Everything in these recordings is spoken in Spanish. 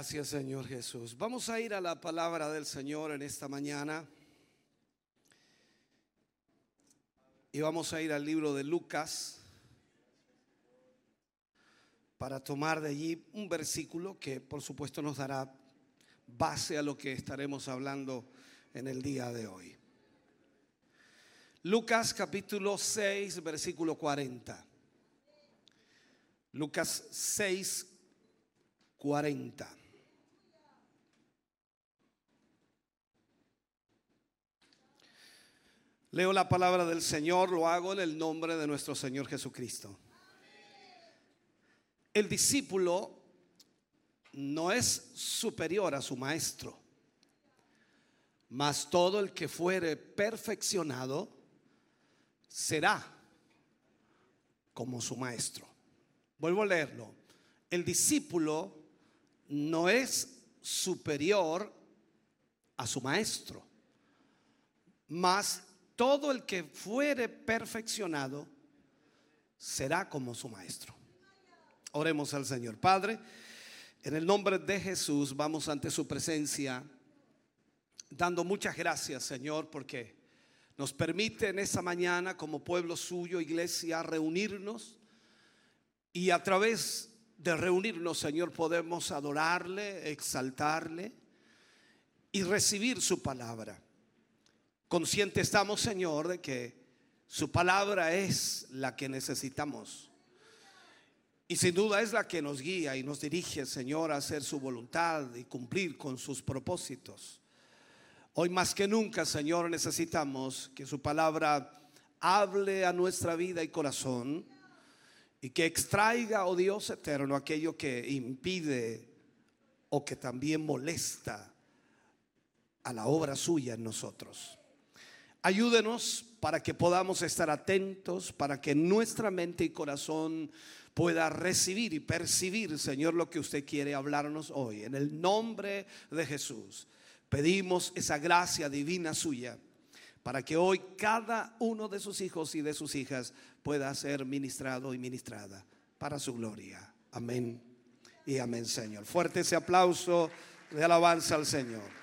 Gracias Señor Jesús. Vamos a ir a la palabra del Señor en esta mañana. Y vamos a ir al libro de Lucas para tomar de allí un versículo que por supuesto nos dará base a lo que estaremos hablando en el día de hoy. Lucas capítulo 6, versículo 40. Lucas 6, 40. Leo la palabra del Señor, lo hago en el nombre de nuestro Señor Jesucristo. El discípulo no es superior a su maestro, mas todo el que fuere perfeccionado será como su maestro. Vuelvo a leerlo. El discípulo no es superior a su maestro, mas todo el que fuere perfeccionado será como su maestro. Oremos al Señor. Padre, en el nombre de Jesús vamos ante su presencia dando muchas gracias, Señor, porque nos permite en esta mañana como pueblo suyo, iglesia, reunirnos y a través de reunirnos, Señor, podemos adorarle, exaltarle y recibir su palabra. Consciente estamos, Señor, de que su palabra es la que necesitamos. Y sin duda es la que nos guía y nos dirige, Señor, a hacer su voluntad y cumplir con sus propósitos. Hoy más que nunca, Señor, necesitamos que su palabra hable a nuestra vida y corazón y que extraiga, oh Dios eterno, aquello que impide o que también molesta a la obra suya en nosotros. Ayúdenos para que podamos estar atentos, para que nuestra mente y corazón pueda recibir y percibir, Señor, lo que usted quiere hablarnos hoy. En el nombre de Jesús, pedimos esa gracia divina suya para que hoy cada uno de sus hijos y de sus hijas pueda ser ministrado y ministrada para su gloria. Amén y amén, Señor. Fuerte ese aplauso de alabanza al Señor.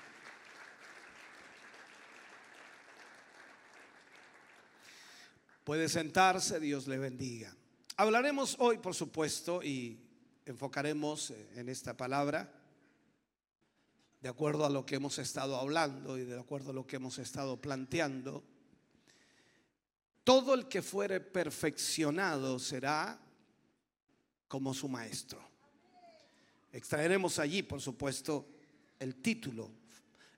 Puede sentarse, Dios le bendiga. Hablaremos hoy, por supuesto, y enfocaremos en esta palabra de acuerdo a lo que hemos estado hablando y de acuerdo a lo que hemos estado planteando. Todo el que fuere perfeccionado será como su maestro. Extraeremos allí, por supuesto, el título.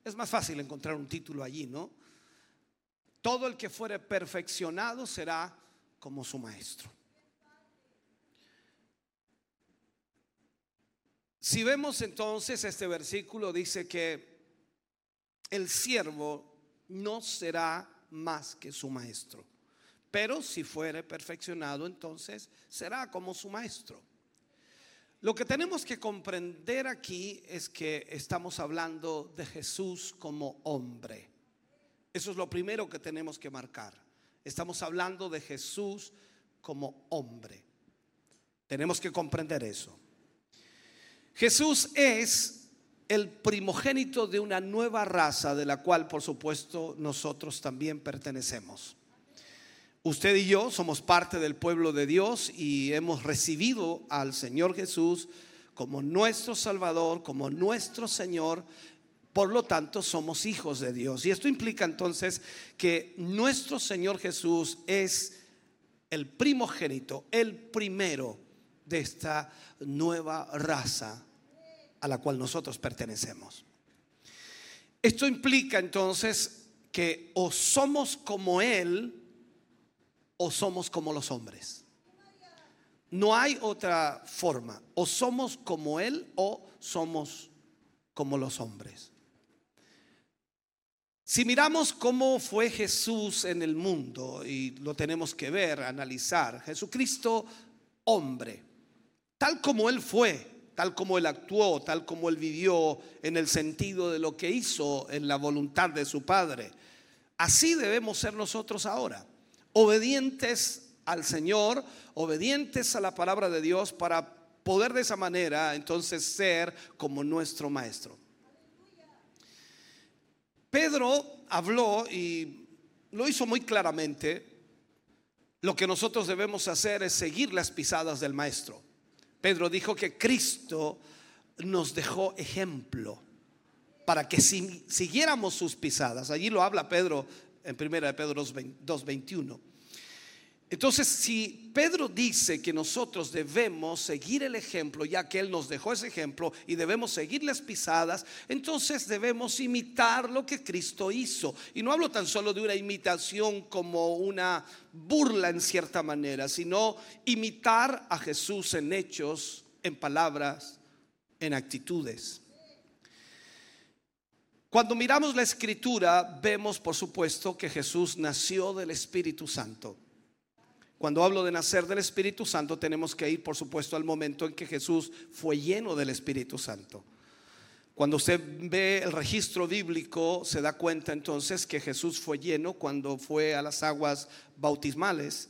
Es más fácil encontrar un título allí, ¿no? Todo el que fuere perfeccionado será como su maestro. Si vemos entonces este versículo, dice que el siervo no será más que su maestro. Pero si fuere perfeccionado, entonces será como su maestro. Lo que tenemos que comprender aquí es que estamos hablando de Jesús como hombre. Eso es lo primero que tenemos que marcar. Estamos hablando de Jesús como hombre. Tenemos que comprender eso. Jesús es el primogénito de una nueva raza de la cual por supuesto nosotros también pertenecemos. Usted y yo somos parte del pueblo de Dios y hemos recibido al Señor Jesús como nuestro Salvador, como nuestro Señor por lo tanto, somos hijos de Dios. Y esto implica entonces que nuestro Señor Jesús es el primogénito, el primero de esta nueva raza a la cual nosotros pertenecemos. Esto implica entonces que o somos como Él o somos como los hombres. No hay otra forma. O somos como Él o somos como los hombres. Si miramos cómo fue Jesús en el mundo, y lo tenemos que ver, analizar, Jesucristo hombre, tal como Él fue, tal como Él actuó, tal como Él vivió en el sentido de lo que hizo en la voluntad de su Padre, así debemos ser nosotros ahora, obedientes al Señor, obedientes a la palabra de Dios para poder de esa manera entonces ser como nuestro Maestro. Pedro habló y lo hizo muy claramente. Lo que nosotros debemos hacer es seguir las pisadas del Maestro. Pedro dijo que Cristo nos dejó ejemplo para que si, siguiéramos sus pisadas. Allí lo habla Pedro en 1 de Pedro 2.21. Entonces, si Pedro dice que nosotros debemos seguir el ejemplo, ya que Él nos dejó ese ejemplo y debemos seguir las pisadas, entonces debemos imitar lo que Cristo hizo. Y no hablo tan solo de una imitación como una burla en cierta manera, sino imitar a Jesús en hechos, en palabras, en actitudes. Cuando miramos la escritura, vemos por supuesto que Jesús nació del Espíritu Santo. Cuando hablo de nacer del Espíritu Santo, tenemos que ir, por supuesto, al momento en que Jesús fue lleno del Espíritu Santo. Cuando usted ve el registro bíblico, se da cuenta entonces que Jesús fue lleno cuando fue a las aguas bautismales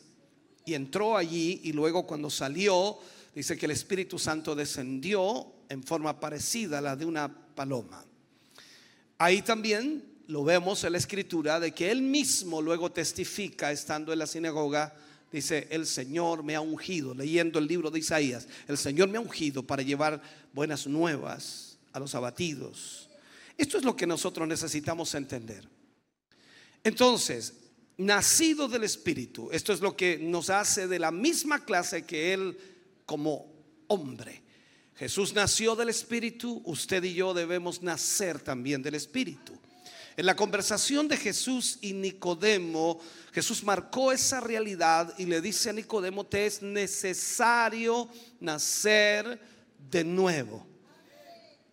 y entró allí y luego cuando salió, dice que el Espíritu Santo descendió en forma parecida a la de una paloma. Ahí también lo vemos en la escritura de que él mismo luego testifica estando en la sinagoga Dice, el Señor me ha ungido, leyendo el libro de Isaías, el Señor me ha ungido para llevar buenas nuevas a los abatidos. Esto es lo que nosotros necesitamos entender. Entonces, nacido del Espíritu, esto es lo que nos hace de la misma clase que Él como hombre. Jesús nació del Espíritu, usted y yo debemos nacer también del Espíritu. En la conversación de Jesús y Nicodemo, Jesús marcó esa realidad y le dice a Nicodemo, te es necesario nacer de nuevo.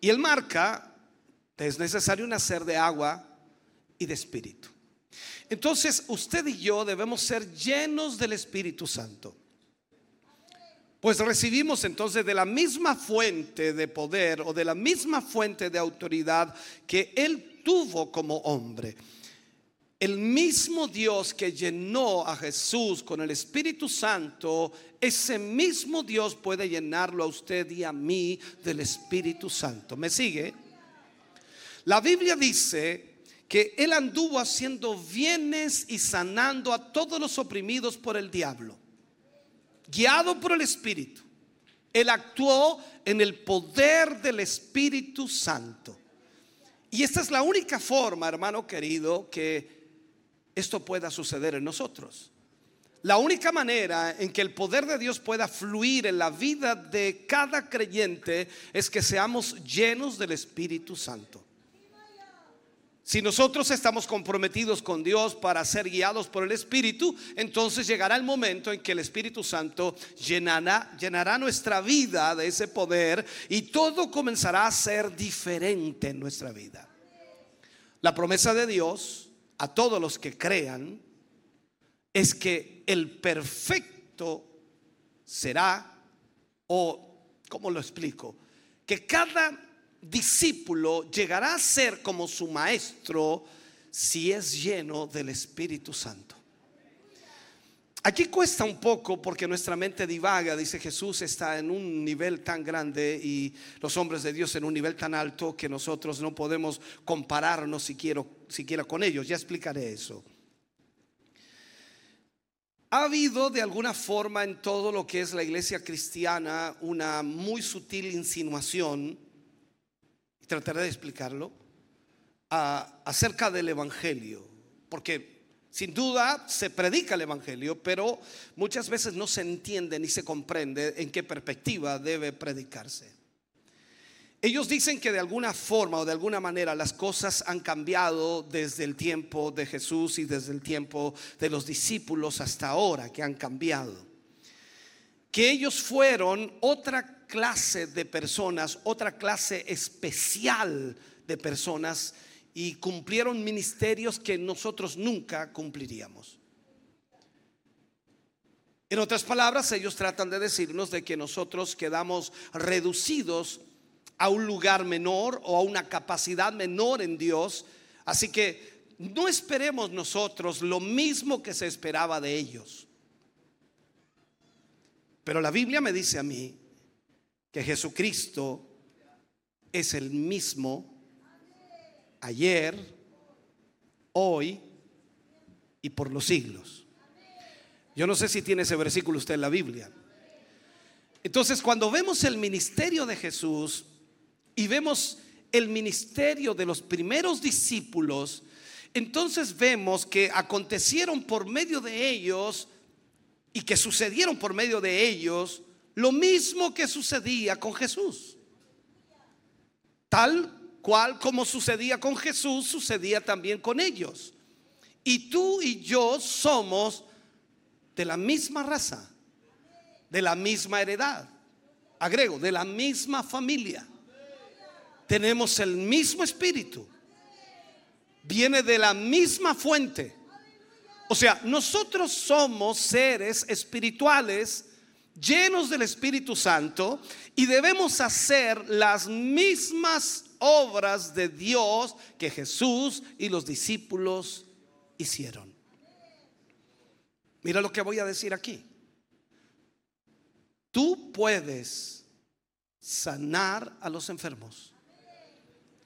Y él marca, te es necesario nacer de agua y de espíritu. Entonces usted y yo debemos ser llenos del Espíritu Santo. Pues recibimos entonces de la misma fuente de poder o de la misma fuente de autoridad que Él tuvo como hombre. El mismo Dios que llenó a Jesús con el Espíritu Santo, ese mismo Dios puede llenarlo a usted y a mí del Espíritu Santo. ¿Me sigue? La Biblia dice que Él anduvo haciendo bienes y sanando a todos los oprimidos por el diablo, guiado por el Espíritu. Él actuó en el poder del Espíritu Santo. Y esta es la única forma, hermano querido, que esto pueda suceder en nosotros. La única manera en que el poder de Dios pueda fluir en la vida de cada creyente es que seamos llenos del Espíritu Santo. Si nosotros estamos comprometidos con Dios para ser guiados por el Espíritu, entonces llegará el momento en que el Espíritu Santo llenará, nuestra vida de ese poder y todo comenzará a ser diferente en nuestra vida. La promesa de Dios a todos los que crean es que el perfecto será, o, ¿cómo lo explico? Que cada discípulo llegará a ser como su maestro si es lleno del Espíritu Santo. Aquí cuesta un poco porque nuestra mente divaga, dice Jesús está en un nivel tan grande y los hombres de Dios en un nivel tan alto que nosotros no podemos compararnos siquiera, siquiera con ellos. Ya explicaré eso. Ha habido de alguna forma en todo lo que es la iglesia cristiana una muy sutil insinuación, trataré de explicarlo, acerca del Evangelio, porque sin duda se predica el Evangelio, pero muchas veces no se entiende ni se comprende en qué perspectiva debe predicarse. Ellos dicen que de alguna forma o de alguna manera las cosas han cambiado desde el tiempo de Jesús y desde el tiempo de los discípulos hasta ahora, que han cambiado. Que ellos fueron otra clase de personas, otra clase especial de personas y cumplieron ministerios que nosotros nunca cumpliríamos. En otras palabras, ellos tratan de decirnos de que nosotros quedamos reducidos a un lugar menor o a una capacidad menor en Dios. Así que no esperemos nosotros lo mismo que se esperaba de ellos. Pero la Biblia me dice a mí Jesucristo es el mismo ayer, hoy y por los siglos. Yo no sé si tiene ese versículo usted en la Biblia. Entonces, cuando vemos el ministerio de Jesús y vemos el ministerio de los primeros discípulos, entonces vemos que acontecieron por medio de ellos y que sucedieron por medio de ellos lo mismo que sucedía con Jesús. Tal cual como sucedía con Jesús, sucedía también con ellos. Y tú y yo somos de la misma raza, de la misma heredad, agrego, de la misma familia. Tenemos el mismo espíritu, viene de la misma fuente. O sea, nosotros somos seres espirituales llenos del Espíritu Santo y debemos hacer las mismas obras de Dios que Jesús y los discípulos hicieron. Mira lo que voy a decir aquí. Tú puedes sanar a los enfermos.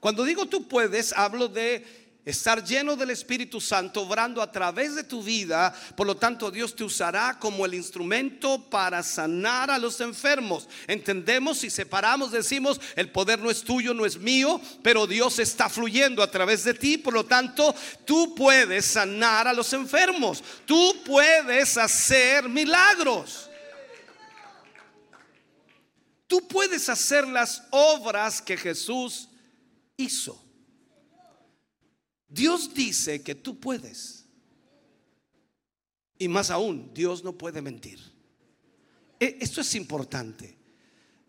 Cuando digo tú puedes, hablo de estar lleno del Espíritu Santo, obrando a través de tu vida. Por lo tanto, Dios te usará como el instrumento para sanar a los enfermos. Entendemos y separamos, decimos, el poder no es tuyo, no es mío, pero Dios está fluyendo a través de ti. Por lo tanto, tú puedes sanar a los enfermos. Tú puedes hacer milagros. Tú puedes hacer las obras que Jesús hizo. Dios dice que tú puedes. Y más aún, Dios no puede mentir. E, esto es importante.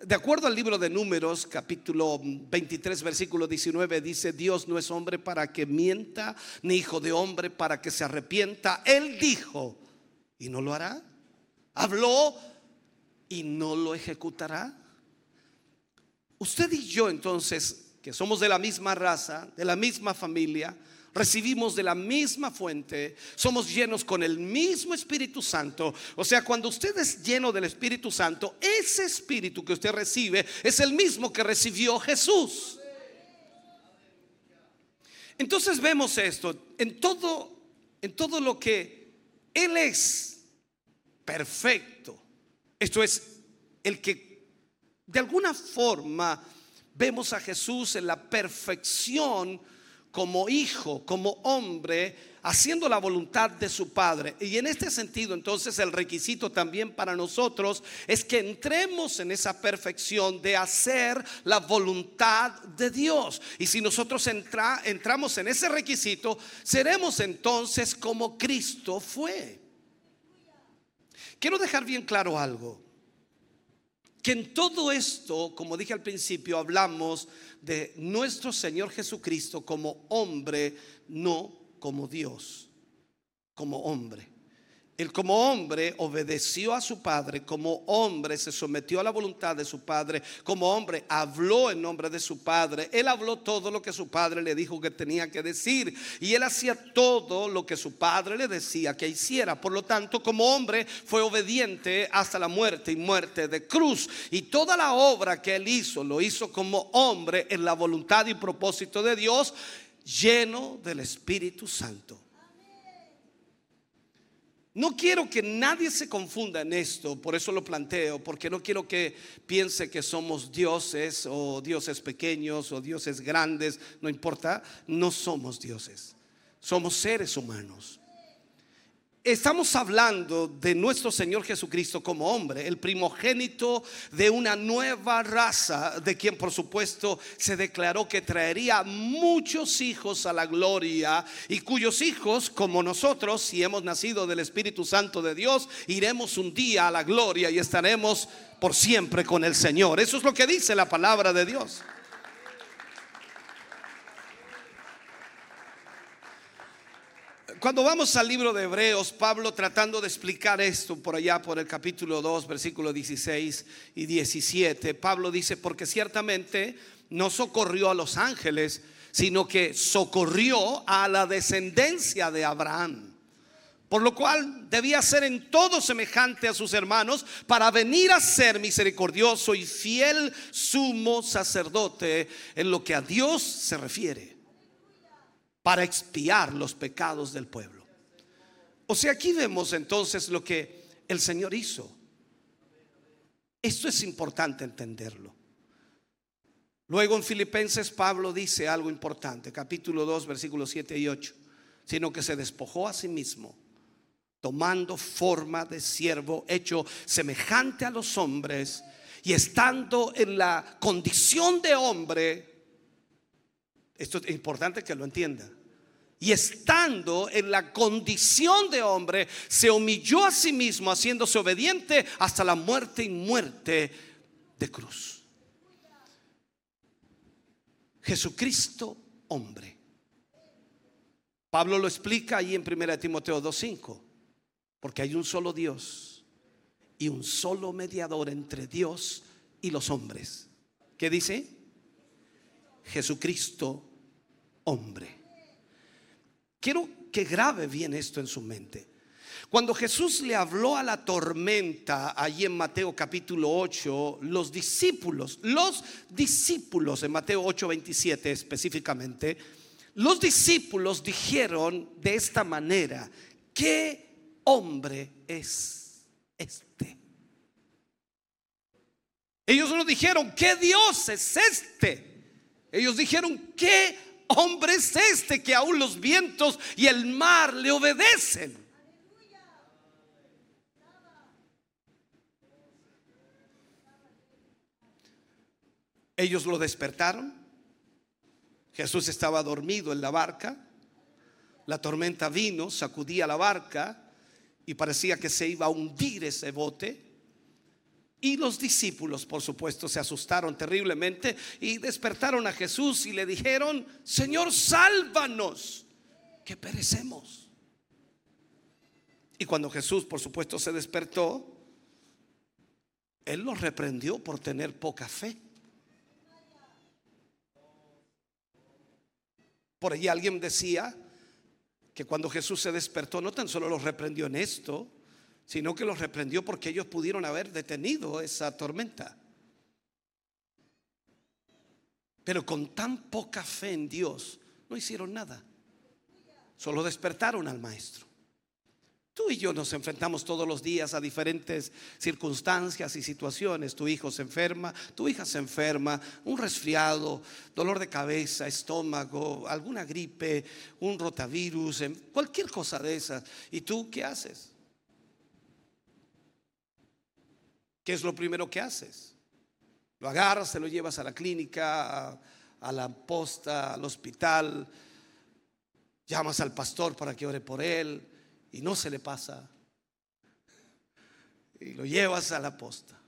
De acuerdo al libro de Números, capítulo 23, versículo 19, dice, Dios no es hombre para que mienta, ni hijo de hombre para que se arrepienta. Él dijo, y no lo hará. Habló y no lo ejecutará. Usted y yo entonces, que somos de la misma raza, de la misma familia, recibimos de la misma fuente, somos llenos con el mismo Espíritu Santo. O sea, cuando usted es lleno del Espíritu Santo, ese Espíritu que usted recibe es el mismo que recibió Jesús. Entonces vemos esto en todo en todo lo que él es perfecto. Esto es el que de alguna forma vemos a Jesús en la perfección como hijo, como hombre, haciendo la voluntad de su Padre. Y en este sentido, entonces, el requisito también para nosotros es que entremos en esa perfección de hacer la voluntad de Dios. Y si nosotros entramos en ese requisito, seremos entonces como Cristo fue. Quiero dejar bien claro algo que en todo esto, como dije al principio, hablamos de nuestro Señor Jesucristo como hombre, no como Dios, como hombre. Él como hombre obedeció a su padre, como hombre se sometió a la voluntad de su padre, como hombre habló en nombre de su padre, él habló todo lo que su padre le dijo que tenía que decir y él hacía todo lo que su padre le decía que hiciera. Por lo tanto, como hombre fue obediente hasta la muerte y muerte de cruz y toda la obra que él hizo lo hizo como hombre en la voluntad y propósito de Dios, lleno del Espíritu Santo. No quiero que nadie se confunda en esto, por eso lo planteo, porque no quiero que piense que somos dioses o dioses pequeños o dioses grandes, no importa, no somos dioses, somos seres humanos. Estamos hablando de nuestro Señor Jesucristo como hombre, el primogénito de una nueva raza, de quien por supuesto se declaró que traería muchos hijos a la gloria y cuyos hijos, como nosotros, si hemos nacido del Espíritu Santo de Dios, iremos un día a la gloria y estaremos por siempre con el Señor. Eso es lo que dice la palabra de Dios. Cuando vamos al libro de Hebreos, Pablo tratando de explicar esto por allá, por el capítulo 2, versículo 16 y 17, Pablo dice, porque ciertamente no socorrió a los ángeles, sino que socorrió a la descendencia de Abraham. Por lo cual debía ser en todo semejante a sus hermanos para venir a ser misericordioso y fiel sumo sacerdote en lo que a Dios se refiere, para expiar los pecados del pueblo. O sea, aquí vemos entonces lo que el Señor hizo. Esto es importante entenderlo. Luego en Filipenses Pablo dice algo importante, capítulo 2, versículos 7 y 8, sino que se despojó a sí mismo, tomando forma de siervo, hecho semejante a los hombres, y estando en la condición de hombre, esto es importante que lo entienda, y estando en la condición de hombre, se humilló a sí mismo, haciéndose obediente hasta la muerte y muerte de cruz. Jesucristo hombre. Pablo lo explica ahí en 1 Timoteo 2.5, porque hay un solo Dios y un solo mediador entre Dios y los hombres. ¿Qué dice? Jesucristo hombre. Quiero que grabe bien esto en su mente. Cuando Jesús le habló a la tormenta, allí en Mateo capítulo 8, los discípulos, los discípulos, en Mateo 8, 27 específicamente, los discípulos dijeron de esta manera, ¿qué hombre es este? Ellos no dijeron, ¿qué Dios es este? Ellos dijeron, ¿qué hombre es este que aún los vientos y el mar le obedecen? Ellos lo despertaron. Jesús estaba dormido en la barca. La tormenta vino, sacudía la barca y parecía que se iba a hundir ese bote. Y los discípulos, por supuesto, se asustaron terriblemente y despertaron a Jesús y le dijeron, Señor, sálvanos, que perecemos. Y cuando Jesús, por supuesto, se despertó, Él los reprendió por tener poca fe. Por ahí alguien decía que cuando Jesús se despertó no tan solo los reprendió en esto, sino que los reprendió porque ellos pudieron haber detenido esa tormenta. Pero con tan poca fe en Dios no hicieron nada. Solo despertaron al maestro. Tú y yo nos enfrentamos todos los días a diferentes circunstancias y situaciones. Tu hijo se enferma, tu hija se enferma, un resfriado, dolor de cabeza, estómago, alguna gripe, un rotavirus, cualquier cosa de esas. ¿Y tú qué haces? ¿Qué es lo primero que haces? Lo agarras, te lo llevas a la clínica, a, la posta, al hospital, llamas al pastor para que ore por él y no se le pasa. Y lo llevas a la posta.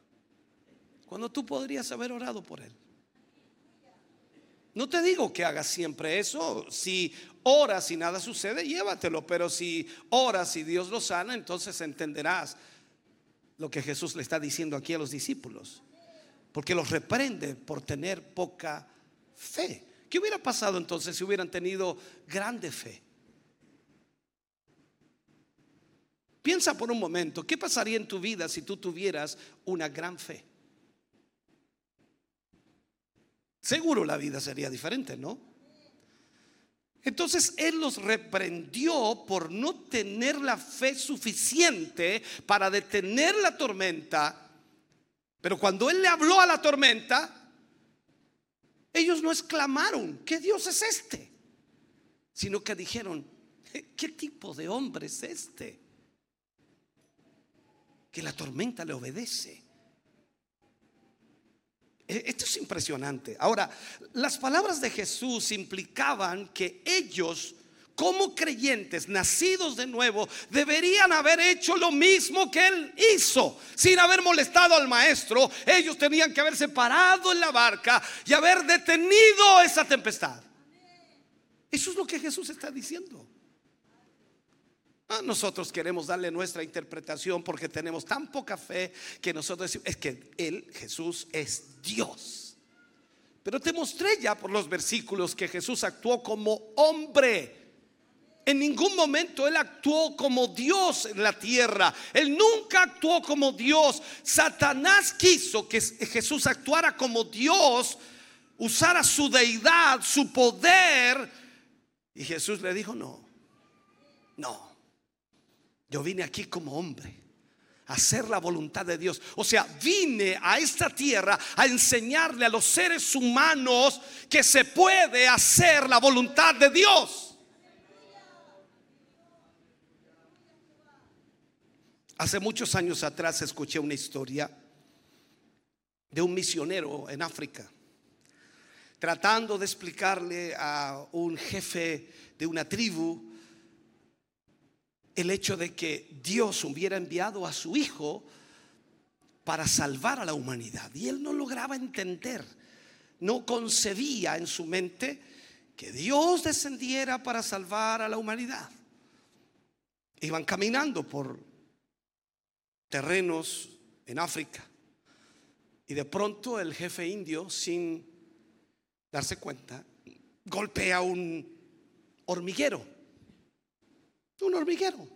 Cuando tú podrías haber orado por él. No te digo que hagas siempre eso. Si oras y nada sucede, llévatelo. Pero si oras y Dios lo sana, entonces entenderás lo que Jesús le está diciendo aquí a los discípulos. Porque los reprende por tener poca fe. ¿Qué hubiera pasado entonces si hubieran tenido grande fe? Piensa por un momento, ¿qué pasaría en tu vida si tú tuvieras una gran fe? Seguro la vida sería diferente, ¿no? Entonces Él los reprendió por no tener la fe suficiente para detener la tormenta. Pero cuando Él le habló a la tormenta, ellos no exclamaron, ¿qué Dios es este? Sino que dijeron, ¿qué tipo de hombre es este? que la tormenta le obedece. E, esto es impresionante. Ahora, las palabras de Jesús implicaban que ellos, como creyentes nacidos de nuevo, deberían haber hecho lo mismo que él hizo, sin haber molestado al maestro. Ellos tenían que haberse parado en la barca y haber detenido esa tempestad. Eso es lo que Jesús está diciendo. Ah, nosotros queremos darle nuestra interpretación porque tenemos tan poca fe que nosotros decimos, es que Él, Jesús, es Dios. Pero te mostré ya por los versículos que Jesús actuó como hombre. En ningún momento Él actuó como Dios en la tierra. Él nunca actuó como Dios. Satanás quiso que Jesús actuara como Dios, usara su deidad, su poder. Y Jesús le dijo, no, no. Yo vine aquí como hombre a hacer la voluntad de Dios. O sea, vine a esta tierra a enseñarle a los seres humanos que se puede hacer la voluntad de Dios. Hace muchos años atrás escuché una historia de un misionero en África tratando de explicarle a un jefe de una tribu el hecho de que Dios hubiera enviado a su Hijo para salvar a la humanidad. Y él no lograba entender, no concebía en su mente que Dios descendiera para salvar a la humanidad. Iban caminando por terrenos en África. Y de pronto el jefe indio, sin darse cuenta, golpea un hormiguero un hormiguero.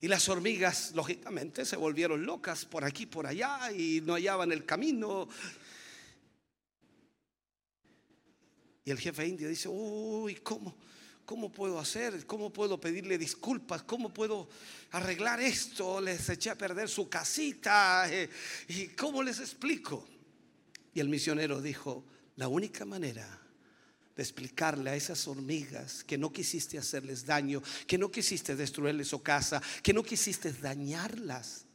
Y las hormigas, lógicamente, se volvieron locas por aquí, por allá, y no hallaban el camino. Y el jefe indio dice, uy, ¿cómo, ¿cómo puedo hacer? ¿Cómo puedo pedirle disculpas? ¿Cómo puedo arreglar esto? Les eché a perder su casita. Eh, ¿Y cómo les explico? Y el misionero dijo, la única manera de explicarle a esas hormigas que no quisiste hacerles daño, que no quisiste destruirles su casa, que no quisiste dañarlas,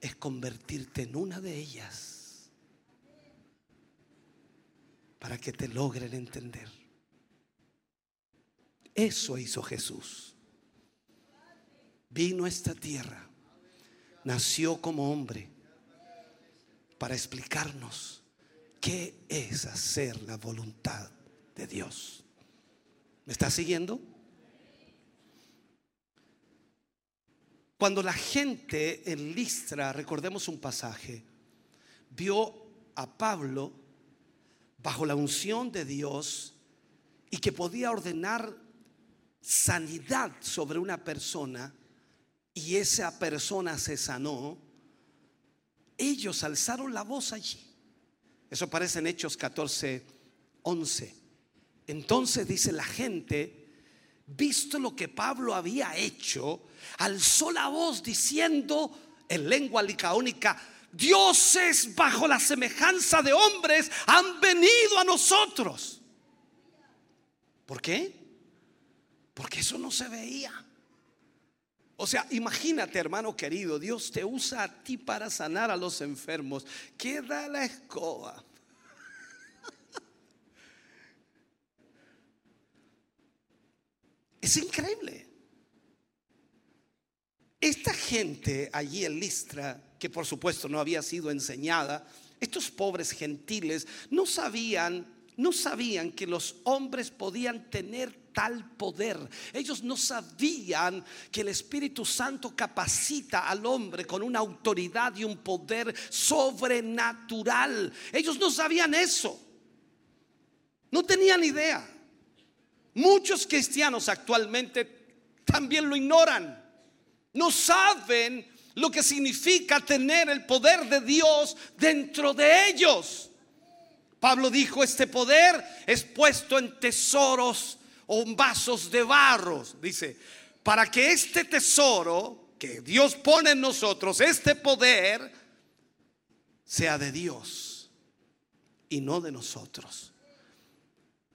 es convertirte en una de ellas para que te logren entender. Eso hizo Jesús. Vino a esta tierra, nació como hombre para explicarnos qué es hacer la voluntad de Dios. ¿Me está siguiendo? Cuando la gente en Listra, recordemos un pasaje, vio a Pablo bajo la unción de Dios y que podía ordenar sanidad sobre una persona y esa persona se sanó, ellos alzaron la voz allí. Eso aparece en Hechos 14, 11. Entonces dice la gente, visto lo que Pablo había hecho, alzó la voz diciendo en lengua licaónica, dioses bajo la semejanza de hombres han venido a nosotros. ¿Por qué? Porque eso no se veía. O sea, imagínate, hermano querido, Dios te usa a ti para sanar a los enfermos. Queda la escoba. Es increíble. Esta gente allí en Listra, que por supuesto no había sido enseñada, estos pobres gentiles no sabían, no sabían que los hombres podían tener tal poder. Ellos no sabían que el Espíritu Santo capacita al hombre con una autoridad y un poder sobrenatural. Ellos no sabían eso. No tenían idea. Muchos cristianos actualmente también lo ignoran. No saben lo que significa tener el poder de Dios dentro de ellos. Pablo dijo, este poder es puesto en tesoros o en vasos de barros. Dice, para que este tesoro que Dios pone en nosotros, este poder, sea de Dios y no de nosotros.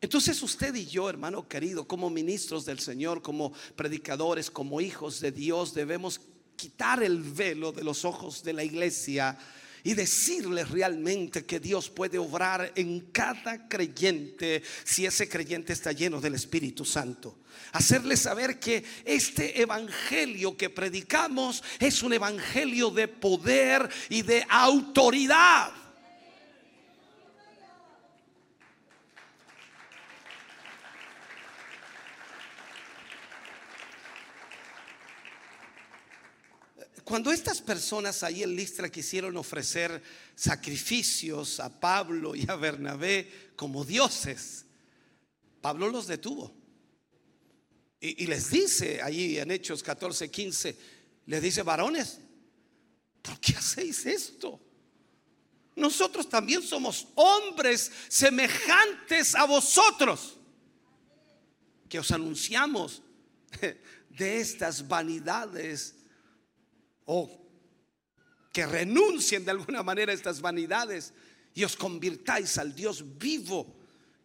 Entonces usted y yo, hermano querido, como ministros del Señor, como predicadores, como hijos de Dios, debemos quitar el velo de los ojos de la iglesia y decirle realmente que Dios puede obrar en cada creyente si ese creyente está lleno del Espíritu Santo. Hacerle saber que este evangelio que predicamos es un evangelio de poder y de autoridad. Cuando estas personas ahí en Listra quisieron ofrecer sacrificios a Pablo y a Bernabé como dioses, Pablo los detuvo. Y, les dice allí en Hechos 14, 15, les dice, varones, ¿por qué hacéis esto? Nosotros también somos hombres semejantes a vosotros, que os anunciamos de estas vanidades o que renuncien de alguna manera a estas vanidades y os convirtáis al Dios vivo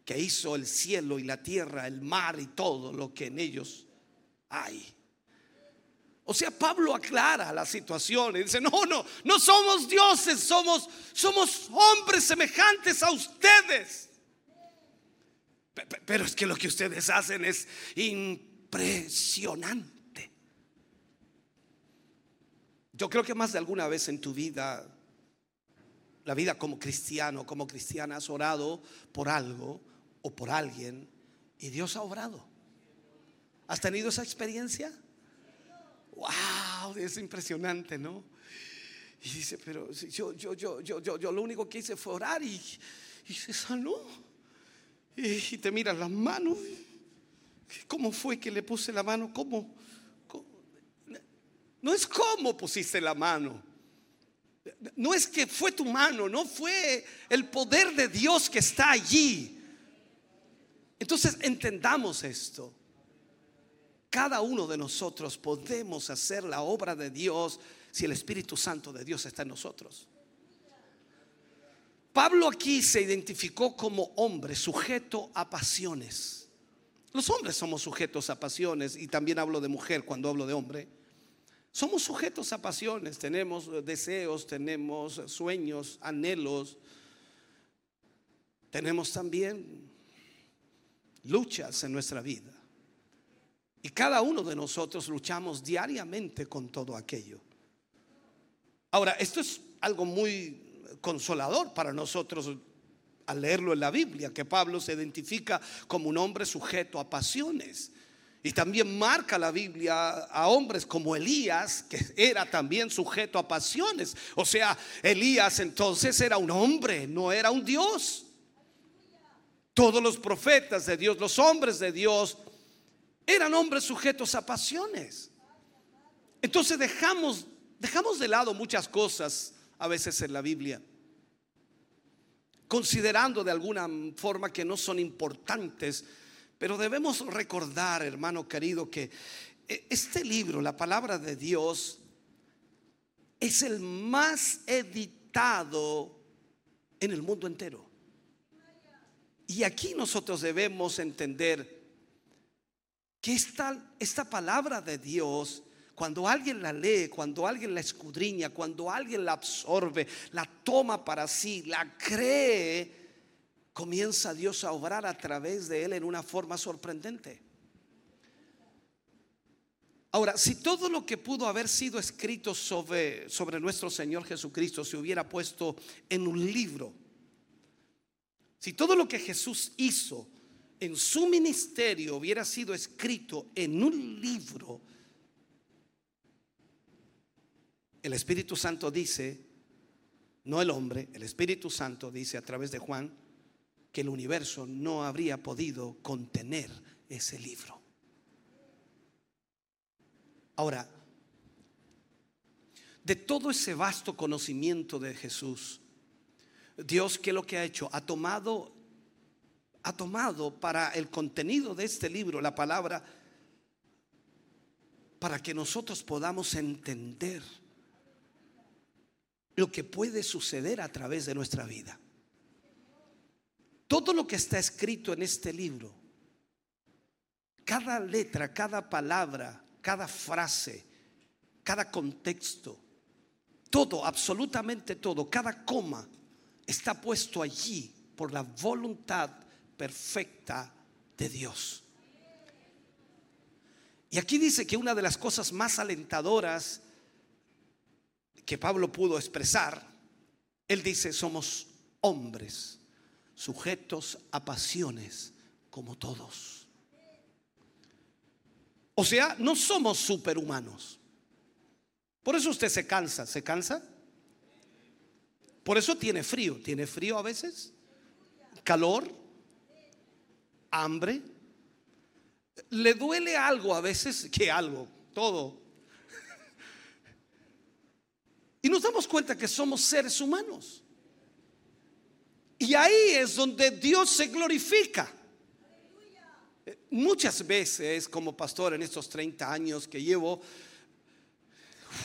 que hizo el cielo y la tierra, el mar y todo lo que en ellos hay. O sea, Pablo aclara la situación y dice, no, no, no somos dioses, somos, somos hombres semejantes a ustedes. Pero es que lo que ustedes hacen es impresionante. Yo creo que más de alguna vez en tu vida, la vida como cristiano, como cristiana, has orado por algo o por alguien y Dios ha obrado. ¿Has tenido esa experiencia? wow, es impresionante, ¿no? Y dice, pero yo, yo, yo, yo, yo, yo lo único que hice fue orar y, se sanó. Y, te miras las manos. ¿Cómo fue que le puse la mano? ¿Cómo? No es cómo pusiste la mano. No es que fue tu mano, no fue el poder de Dios que está allí. Entonces entendamos esto cada uno de nosotros podemos hacer la obra de Dios si el Espíritu Santo de Dios está en nosotros. Pablo aquí se identificó como hombre sujeto a pasiones. Los hombres somos sujetos a pasiones y también hablo de mujer cuando hablo de hombre. Somos sujetos a pasiones, tenemos deseos, tenemos sueños, anhelos, tenemos también luchas en nuestra vida. Y cada uno de nosotros luchamos diariamente con todo aquello. Ahora, esto es algo muy consolador para nosotros al leerlo en la Biblia, que Pablo se identifica como un hombre sujeto a pasiones. Y también marca la Biblia a hombres como Elías, que era también sujeto a pasiones. O sea, Elías entonces era un hombre, no era un Dios. Todos los profetas de Dios, los hombres de Dios, eran hombres sujetos a pasiones. Entonces dejamos, dejamos de lado muchas cosas a veces en la Biblia, considerando de alguna forma que no son importantes, pero debemos recordar, hermano querido, que eh, este libro, la palabra de Dios, es el más editado en el mundo entero. Y aquí nosotros debemos entender que esta, esta palabra de Dios, cuando alguien la lee, cuando alguien la escudriña, cuando alguien la absorbe, la toma para sí, la cree, comienza Dios a obrar a través de él en una forma sorprendente. Ahora, si todo lo que pudo haber sido escrito sobre, sobre nuestro Señor Jesucristo se hubiera puesto en un libro, si todo lo que Jesús hizo en su ministerio hubiera sido escrito en un libro, el Espíritu Santo dice, no el hombre, el Espíritu Santo dice a través de Juan, que el universo no habría podido contener ese libro. Ahora, de todo ese vasto conocimiento de Jesús, Dios, ¿qué es lo que ha hecho? Ha tomado ha tomado para el contenido de este libro la palabra para que nosotros podamos entender lo que puede suceder a través de nuestra vida. Todo lo que está escrito en este libro, cada letra, cada palabra, cada frase, cada contexto, todo, absolutamente todo, cada coma está puesto allí por la voluntad perfecta de Dios. Y aquí dice que una de las cosas más alentadoras que Pablo pudo expresar, él dice, somos hombres sujetos a pasiones como todos. O sea, no somos superhumanos. Por eso usted se cansa, ¿se cansa? Por eso tiene frío, tiene frío a veces, calor, hambre. Le duele algo a veces, que algo, todo. Y nos damos cuenta que somos seres humanos. Y ahí es donde Dios se glorifica. Muchas veces como pastor en estos 30 años que llevo,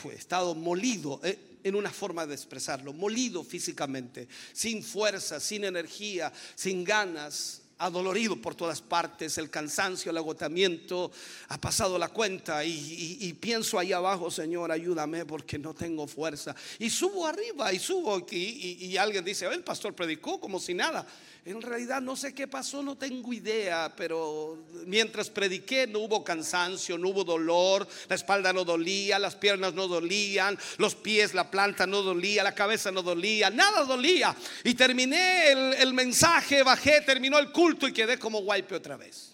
he estado molido eh, en una forma de expresarlo, molido físicamente, sin fuerza, sin energía, sin ganas, adolorido por todas partes, el cansancio, el agotamiento, ha pasado la cuenta y, pienso ahí abajo, Señor, ayúdame porque no tengo fuerza. Y subo arriba y subo y, y alguien dice, el pastor predicó como si nada. En realidad no sé qué pasó, no tengo idea, pero mientras prediqué no hubo cansancio, no hubo dolor, la espalda no dolía, las piernas no dolían, los pies, la planta no dolía, la cabeza no dolía, nada dolía. Y terminé el, mensaje, bajé, terminó el culto y quedé como guaype otra vez.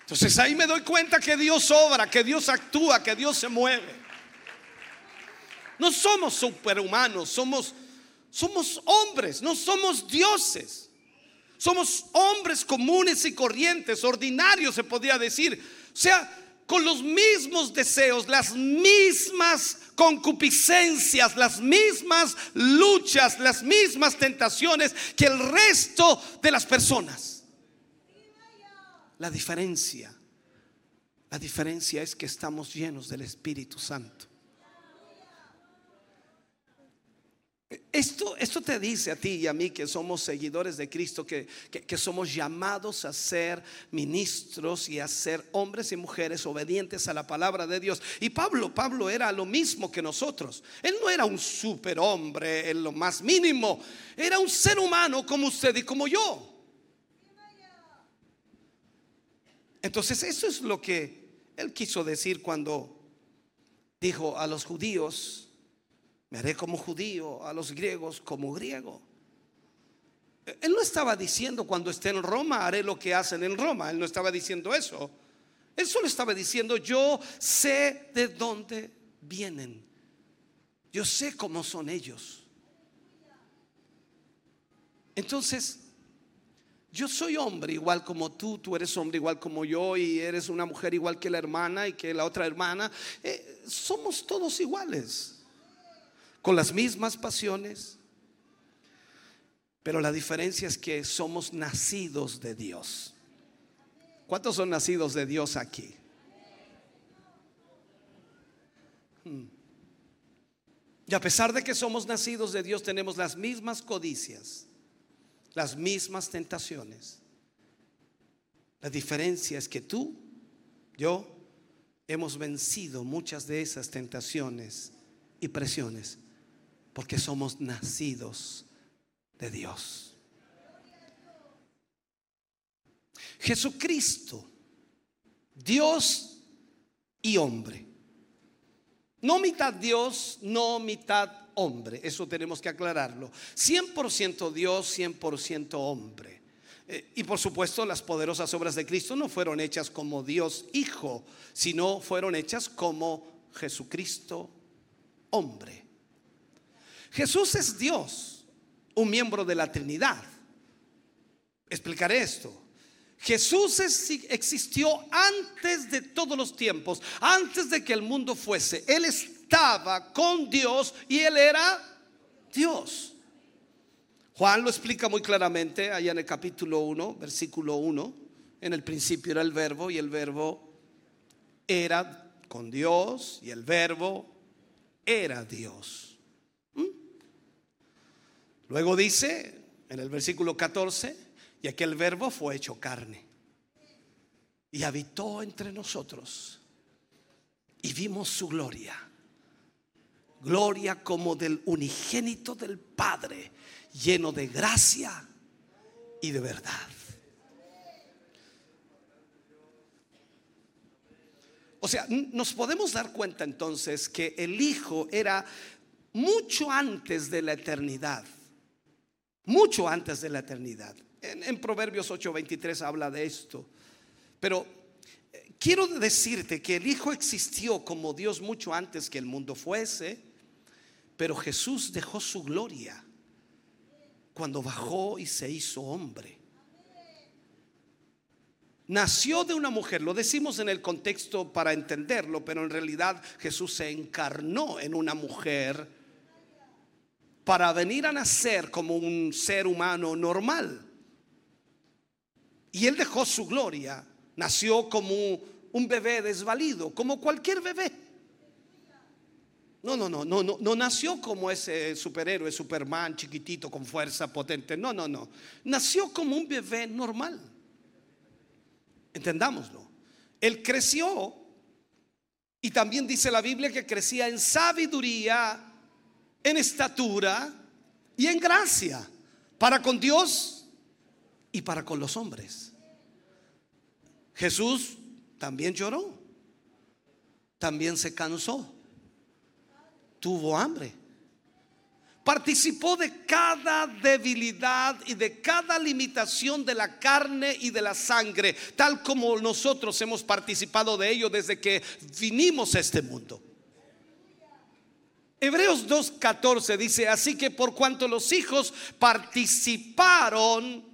Entonces ahí me doy cuenta que Dios obra, que Dios actúa, que Dios se mueve. No somos superhumanos, somos, somos hombres, no somos dioses. Somos hombres comunes y corrientes, ordinarios se podría decir. O sea, con los mismos deseos, las mismas concupiscencias, las mismas luchas, las mismas tentaciones que el resto de las personas. La diferencia, la diferencia es que estamos llenos del Espíritu Santo. Esto, esto te dice a ti y a mí que somos seguidores de Cristo, que, que, somos llamados a ser ministros y a ser hombres y mujeres obedientes a la palabra de Dios. Y Pablo, Pablo era lo mismo que nosotros. Él no era un superhombre en lo más mínimo, era un ser humano como usted y como yo. Entonces eso es lo que él quiso decir cuando dijo a los judíos, me haré como judío, a los griegos como griego. Él no estaba diciendo cuando esté en Roma haré lo que hacen en Roma. Él no estaba diciendo eso. Él solo estaba diciendo yo sé de dónde vienen. Yo sé cómo son ellos. Entonces, yo soy hombre igual como tú, tú eres hombre igual como yo y eres una mujer igual que la hermana y que la otra hermana. Eh, somos todos iguales con las mismas pasiones, pero la diferencia es que somos nacidos de Dios. ¿Cuántos son nacidos de Dios aquí? Hmm. Y a pesar de que somos nacidos de Dios, tenemos las mismas codicias, las mismas tentaciones. La diferencia es que tú, yo, hemos vencido muchas de esas tentaciones y presiones porque somos nacidos de Dios. Jesucristo, Dios y hombre. No mitad Dios, no mitad hombre. Eso tenemos que aclararlo. 100% Dios, 100% hombre. Eh, y por supuesto las poderosas obras de Cristo no fueron hechas como Dios Hijo, sino fueron hechas como Jesucristo hombre. Jesús es Dios, un miembro de la Trinidad. Explicaré esto. Jesús existió antes de todos los tiempos, antes de que el mundo fuese. Él estaba con Dios y él era Dios. Juan lo explica muy claramente allá en el capítulo 1, versículo 1. En el principio era el verbo y el verbo era con Dios y el verbo era Dios. Luego dice en el versículo 14, y aquel verbo fue hecho carne y habitó entre nosotros y vimos su gloria. Gloria como del unigénito del Padre, lleno de gracia y de verdad. O sea, nos podemos dar cuenta entonces que el Hijo era mucho antes de la eternidad mucho antes de la eternidad. En, Proverbios 8:23 habla de esto. Pero, quiero decirte que el Hijo existió como Dios mucho antes que el mundo fuese, pero Jesús dejó su gloria cuando bajó y se hizo hombre. Nació de una mujer, lo decimos en el contexto para entenderlo, pero en realidad Jesús se encarnó en una mujer para venir a nacer como un ser humano normal. Y él dejó su gloria, nació como un bebé desvalido, como cualquier bebé. No, no, no, no, no, no nació como ese superhéroe, Superman, chiquitito, con fuerza potente. No, no, no. Nació como un bebé normal. Entendámoslo. Él creció y también dice la Biblia que crecía en sabiduría, en estatura y en gracia para con Dios y para con los hombres. Jesús también lloró, también se cansó, tuvo hambre, participó de cada debilidad y de cada limitación de la carne y de la sangre, tal como nosotros hemos participado de ello desde que vinimos a este mundo. Hebreos 2.14 dice, así que por cuanto los hijos participaron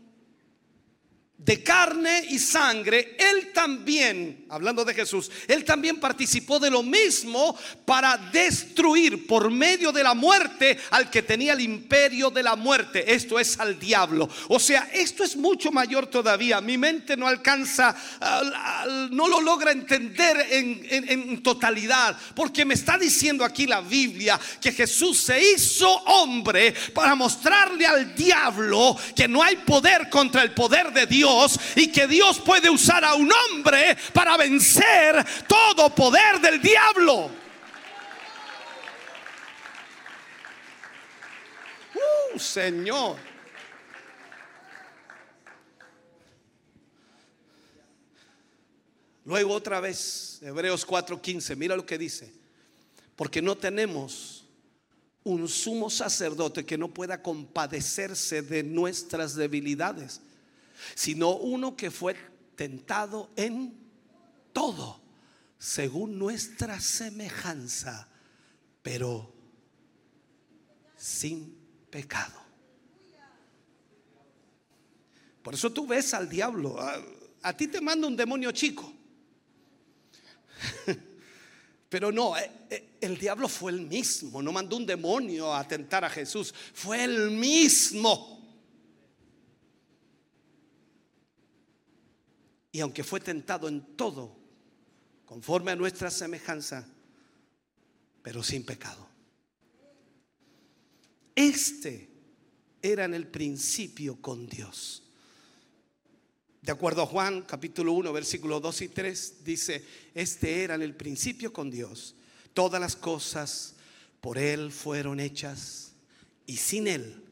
de carne y sangre, Él también, hablando de Jesús, Él también participó de lo mismo para destruir por medio de la muerte al que tenía el imperio de la muerte, esto es al diablo. O sea, esto es mucho mayor todavía. Mi mente no alcanza, no lo logra entender en, totalidad, porque me está diciendo aquí la Biblia que Jesús se hizo hombre para mostrarle al diablo que no hay poder contra el poder de Dios y que Dios puede usar a un hombre para vencer todo poder del diablo. Uh, Señor. Luego otra vez, Hebreos 4:15, mira lo que dice. Porque no tenemos un sumo sacerdote que no pueda compadecerse de nuestras debilidades sino uno que fue tentado en todo, según nuestra semejanza, pero sin pecado. Por eso tú ves al diablo. A, ti te manda un demonio chico. Pero no, eh, eh, el diablo fue el mismo. No mandó un demonio a tentar a Jesús. Fue el mismo. Y aunque fue tentado en todo, conforme a nuestra semejanza, pero sin pecado. Este era en el principio con Dios. De acuerdo a Juan capítulo 1, versículos 2 y 3, dice, este era en el principio con Dios. Todas las cosas por Él fueron hechas y sin Él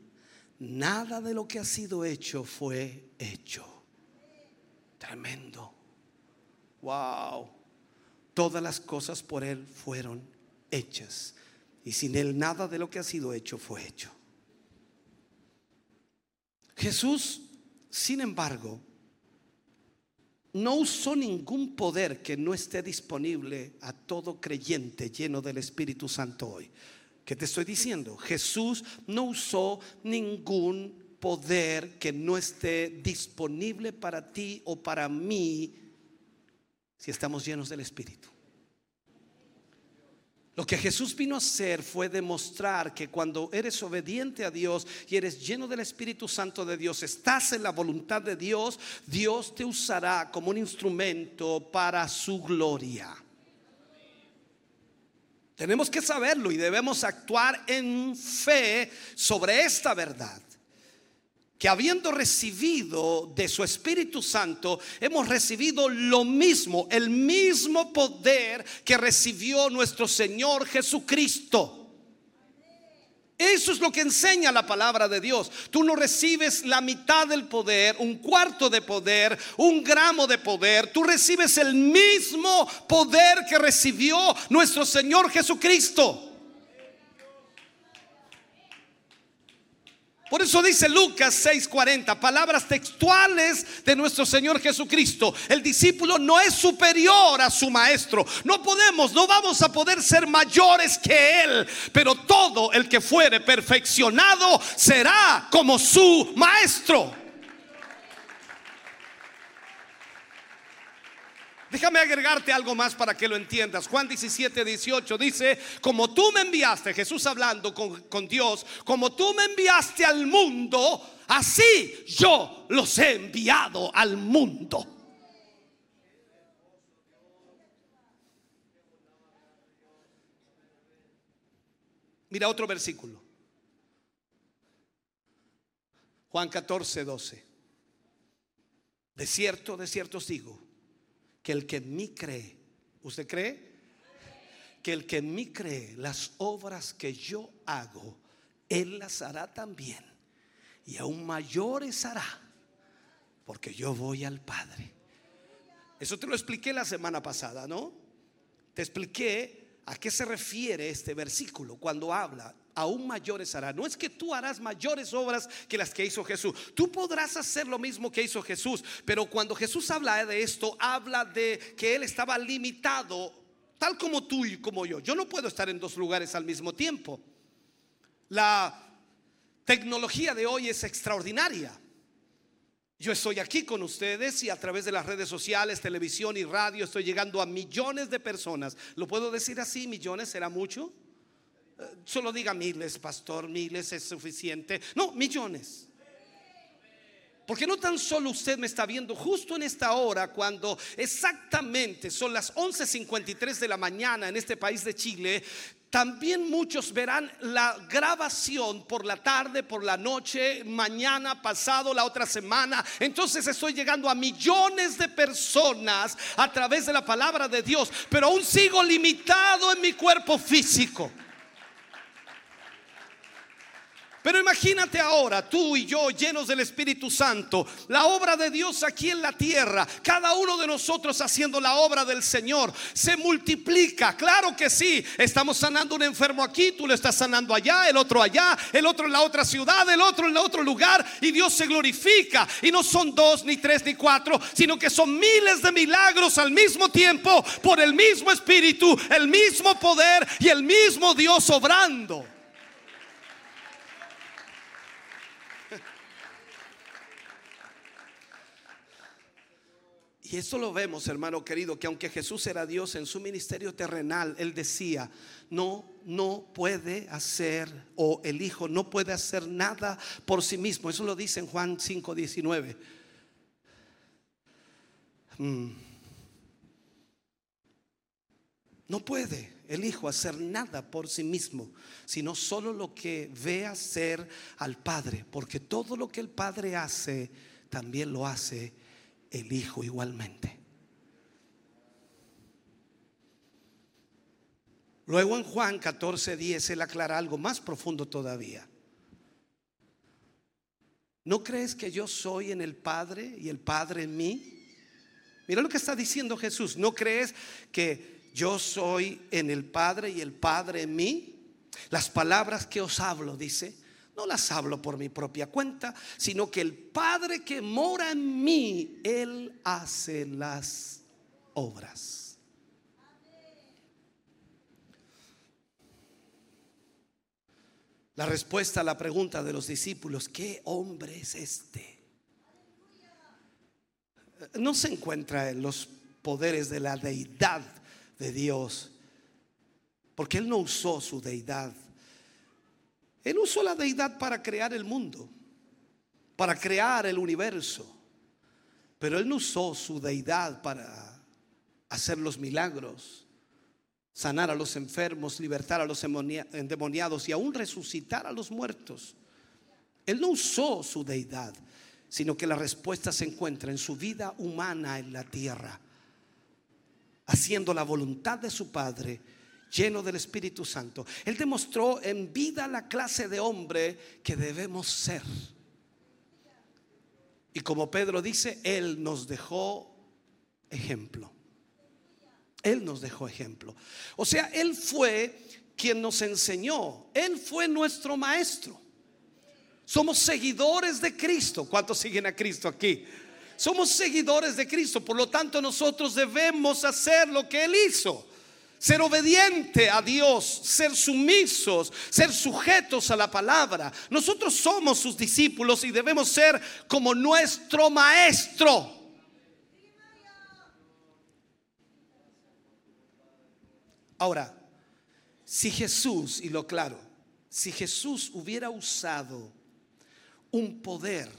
nada de lo que ha sido hecho fue hecho. Tremendo. Wow. Todas las cosas por Él fueron hechas. Y sin Él nada de lo que ha sido hecho fue hecho. Jesús, sin embargo, no usó ningún poder que no esté disponible a todo creyente lleno del Espíritu Santo hoy. ¿Qué te estoy diciendo? Jesús no usó ningún poder que no esté disponible para ti o para mí si estamos llenos del Espíritu. Lo que Jesús vino a hacer fue demostrar que cuando eres obediente a Dios y eres lleno del Espíritu Santo de Dios, estás en la voluntad de Dios, Dios te usará como un instrumento para su gloria. Tenemos que saberlo y debemos actuar en fe sobre esta verdad que habiendo recibido de su Espíritu Santo, hemos recibido lo mismo, el mismo poder que recibió nuestro Señor Jesucristo. Eso es lo que enseña la palabra de Dios. Tú no recibes la mitad del poder, un cuarto de poder, un gramo de poder. Tú recibes el mismo poder que recibió nuestro Señor Jesucristo. Por eso dice Lucas 6:40, palabras textuales de nuestro Señor Jesucristo. El discípulo no es superior a su maestro. No podemos, no vamos a poder ser mayores que Él. Pero todo el que fuere perfeccionado será como su maestro. Déjame agregarte algo más para que lo entiendas. Juan 17, 18 dice, como tú me enviaste, Jesús hablando con, Dios, como tú me enviaste al mundo, así yo los he enviado al mundo. Mira otro versículo. Juan 14, 12. De cierto, de cierto os digo que el que en mí cree, ¿usted cree? Que el que en mí cree, las obras que yo hago, Él las hará también. Y aún mayores hará, porque yo voy al Padre. Eso te lo expliqué la semana pasada, ¿no? Te expliqué a qué se refiere este versículo cuando habla aún mayores hará. No es que tú harás mayores obras que las que hizo Jesús. Tú podrás hacer lo mismo que hizo Jesús, pero cuando Jesús habla de esto, habla de que él estaba limitado, tal como tú y como yo. Yo no puedo estar en dos lugares al mismo tiempo. La tecnología de hoy es extraordinaria. Yo estoy aquí con ustedes y a través de las redes sociales, televisión y radio estoy llegando a millones de personas. ¿Lo puedo decir así? ¿Millones será mucho? Solo diga miles, pastor, miles es suficiente. No, millones. Porque no tan solo usted me está viendo justo en esta hora cuando exactamente son las 11:53 de la mañana en este país de Chile, también muchos verán la grabación por la tarde, por la noche, mañana, pasado, la otra semana. Entonces estoy llegando a millones de personas a través de la palabra de Dios, pero aún sigo limitado en mi cuerpo físico. Pero imagínate ahora, tú y yo llenos del Espíritu Santo, la obra de Dios aquí en la tierra, cada uno de nosotros haciendo la obra del Señor, se multiplica. Claro que sí, estamos sanando un enfermo aquí, tú lo estás sanando allá, el otro allá, el otro en la otra ciudad, el otro en el otro lugar, y Dios se glorifica. Y no son dos, ni tres, ni cuatro, sino que son miles de milagros al mismo tiempo, por el mismo Espíritu, el mismo poder y el mismo Dios obrando. Y eso lo vemos, hermano querido, que aunque Jesús era Dios en su ministerio terrenal, Él decía, no, no puede hacer, o el Hijo no puede hacer nada por sí mismo. Eso lo dice en Juan 5, 19. Mm. No puede el Hijo hacer nada por sí mismo, sino solo lo que ve hacer al Padre, porque todo lo que el Padre hace, también lo hace el Hijo igualmente. Luego en Juan 14, 10 él aclara algo más profundo todavía. ¿No crees que yo soy en el Padre y el Padre en mí? Mira lo que está diciendo Jesús. ¿No crees que yo soy en el Padre y el Padre en mí? Las palabras que os hablo, dice, no las hablo por mi propia cuenta, sino que el Padre que mora en mí, Él hace las obras. La respuesta a la pregunta de los discípulos, ¿qué hombre es este? No se encuentra en los poderes de la deidad de Dios, porque Él no usó su deidad él usó la deidad para crear el mundo, para crear el universo. Pero Él no usó su deidad para hacer los milagros, sanar a los enfermos, libertar a los endemoniados y aún resucitar a los muertos. Él no usó su deidad, sino que la respuesta se encuentra en su vida humana en la tierra, haciendo la voluntad de su Padre lleno del Espíritu Santo. Él demostró en vida la clase de hombre que debemos ser. Y como Pedro dice, Él nos dejó ejemplo. Él nos dejó ejemplo. O sea, Él fue quien nos enseñó. Él fue nuestro maestro. Somos seguidores de Cristo. ¿Cuántos siguen a Cristo aquí? Somos seguidores de Cristo, por lo tanto nosotros debemos hacer lo que Él hizo. Ser obediente a Dios, ser sumisos, ser sujetos a la palabra. Nosotros somos sus discípulos y debemos ser como nuestro maestro. Ahora, si Jesús, y lo claro, si Jesús hubiera usado un poder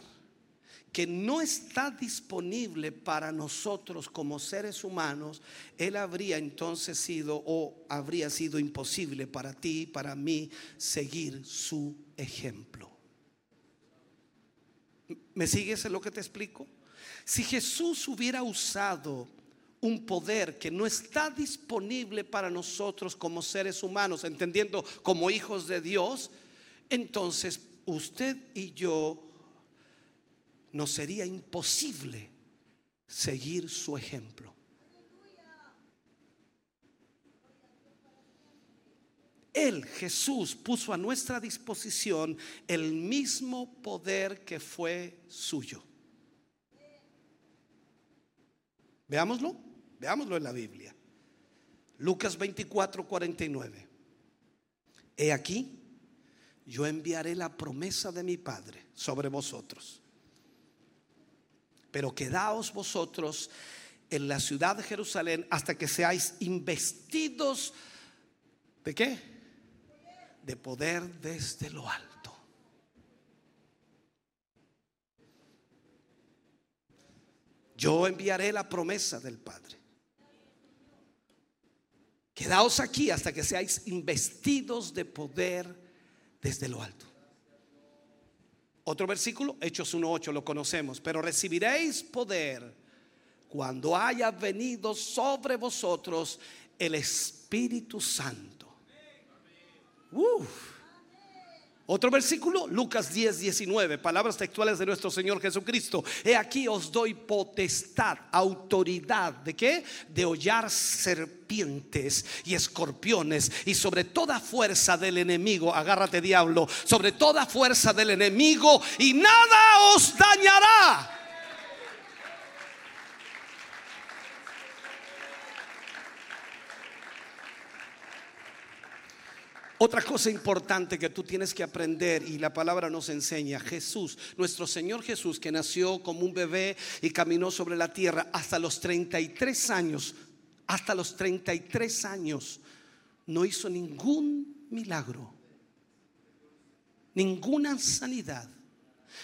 que no está disponible para nosotros como seres humanos, Él habría entonces sido o habría sido imposible para ti, para mí, seguir su ejemplo. ¿Me sigues en lo que te explico? Si Jesús hubiera usado un poder que no está disponible para nosotros como seres humanos, entendiendo como hijos de Dios, entonces usted y yo nos sería imposible seguir su ejemplo. Él, Jesús, puso a nuestra disposición el mismo poder que fue suyo. Veámoslo, veámoslo en la Biblia. Lucas 24, 49. He aquí, yo enviaré la promesa de mi Padre sobre vosotros pero quedaos vosotros en la ciudad de Jerusalén hasta que seáis investidos de qué? De poder desde lo alto. Yo enviaré la promesa del Padre. Quedaos aquí hasta que seáis investidos de poder desde lo alto. Otro versículo, Hechos 1.8, lo conocemos, pero recibiréis poder cuando haya venido sobre vosotros el Espíritu Santo. Otro versículo, Lucas 10, 19, palabras textuales de nuestro Señor Jesucristo. He aquí os doy potestad, autoridad, ¿de qué? De hollar serpientes y escorpiones y sobre toda fuerza del enemigo, agárrate diablo, sobre toda fuerza del enemigo y nada os dañará. Otra cosa importante que tú tienes que aprender y la palabra nos enseña, Jesús, nuestro Señor Jesús, que nació como un bebé y caminó sobre la tierra hasta los 33 años, hasta los 33 años, no hizo ningún milagro, ninguna sanidad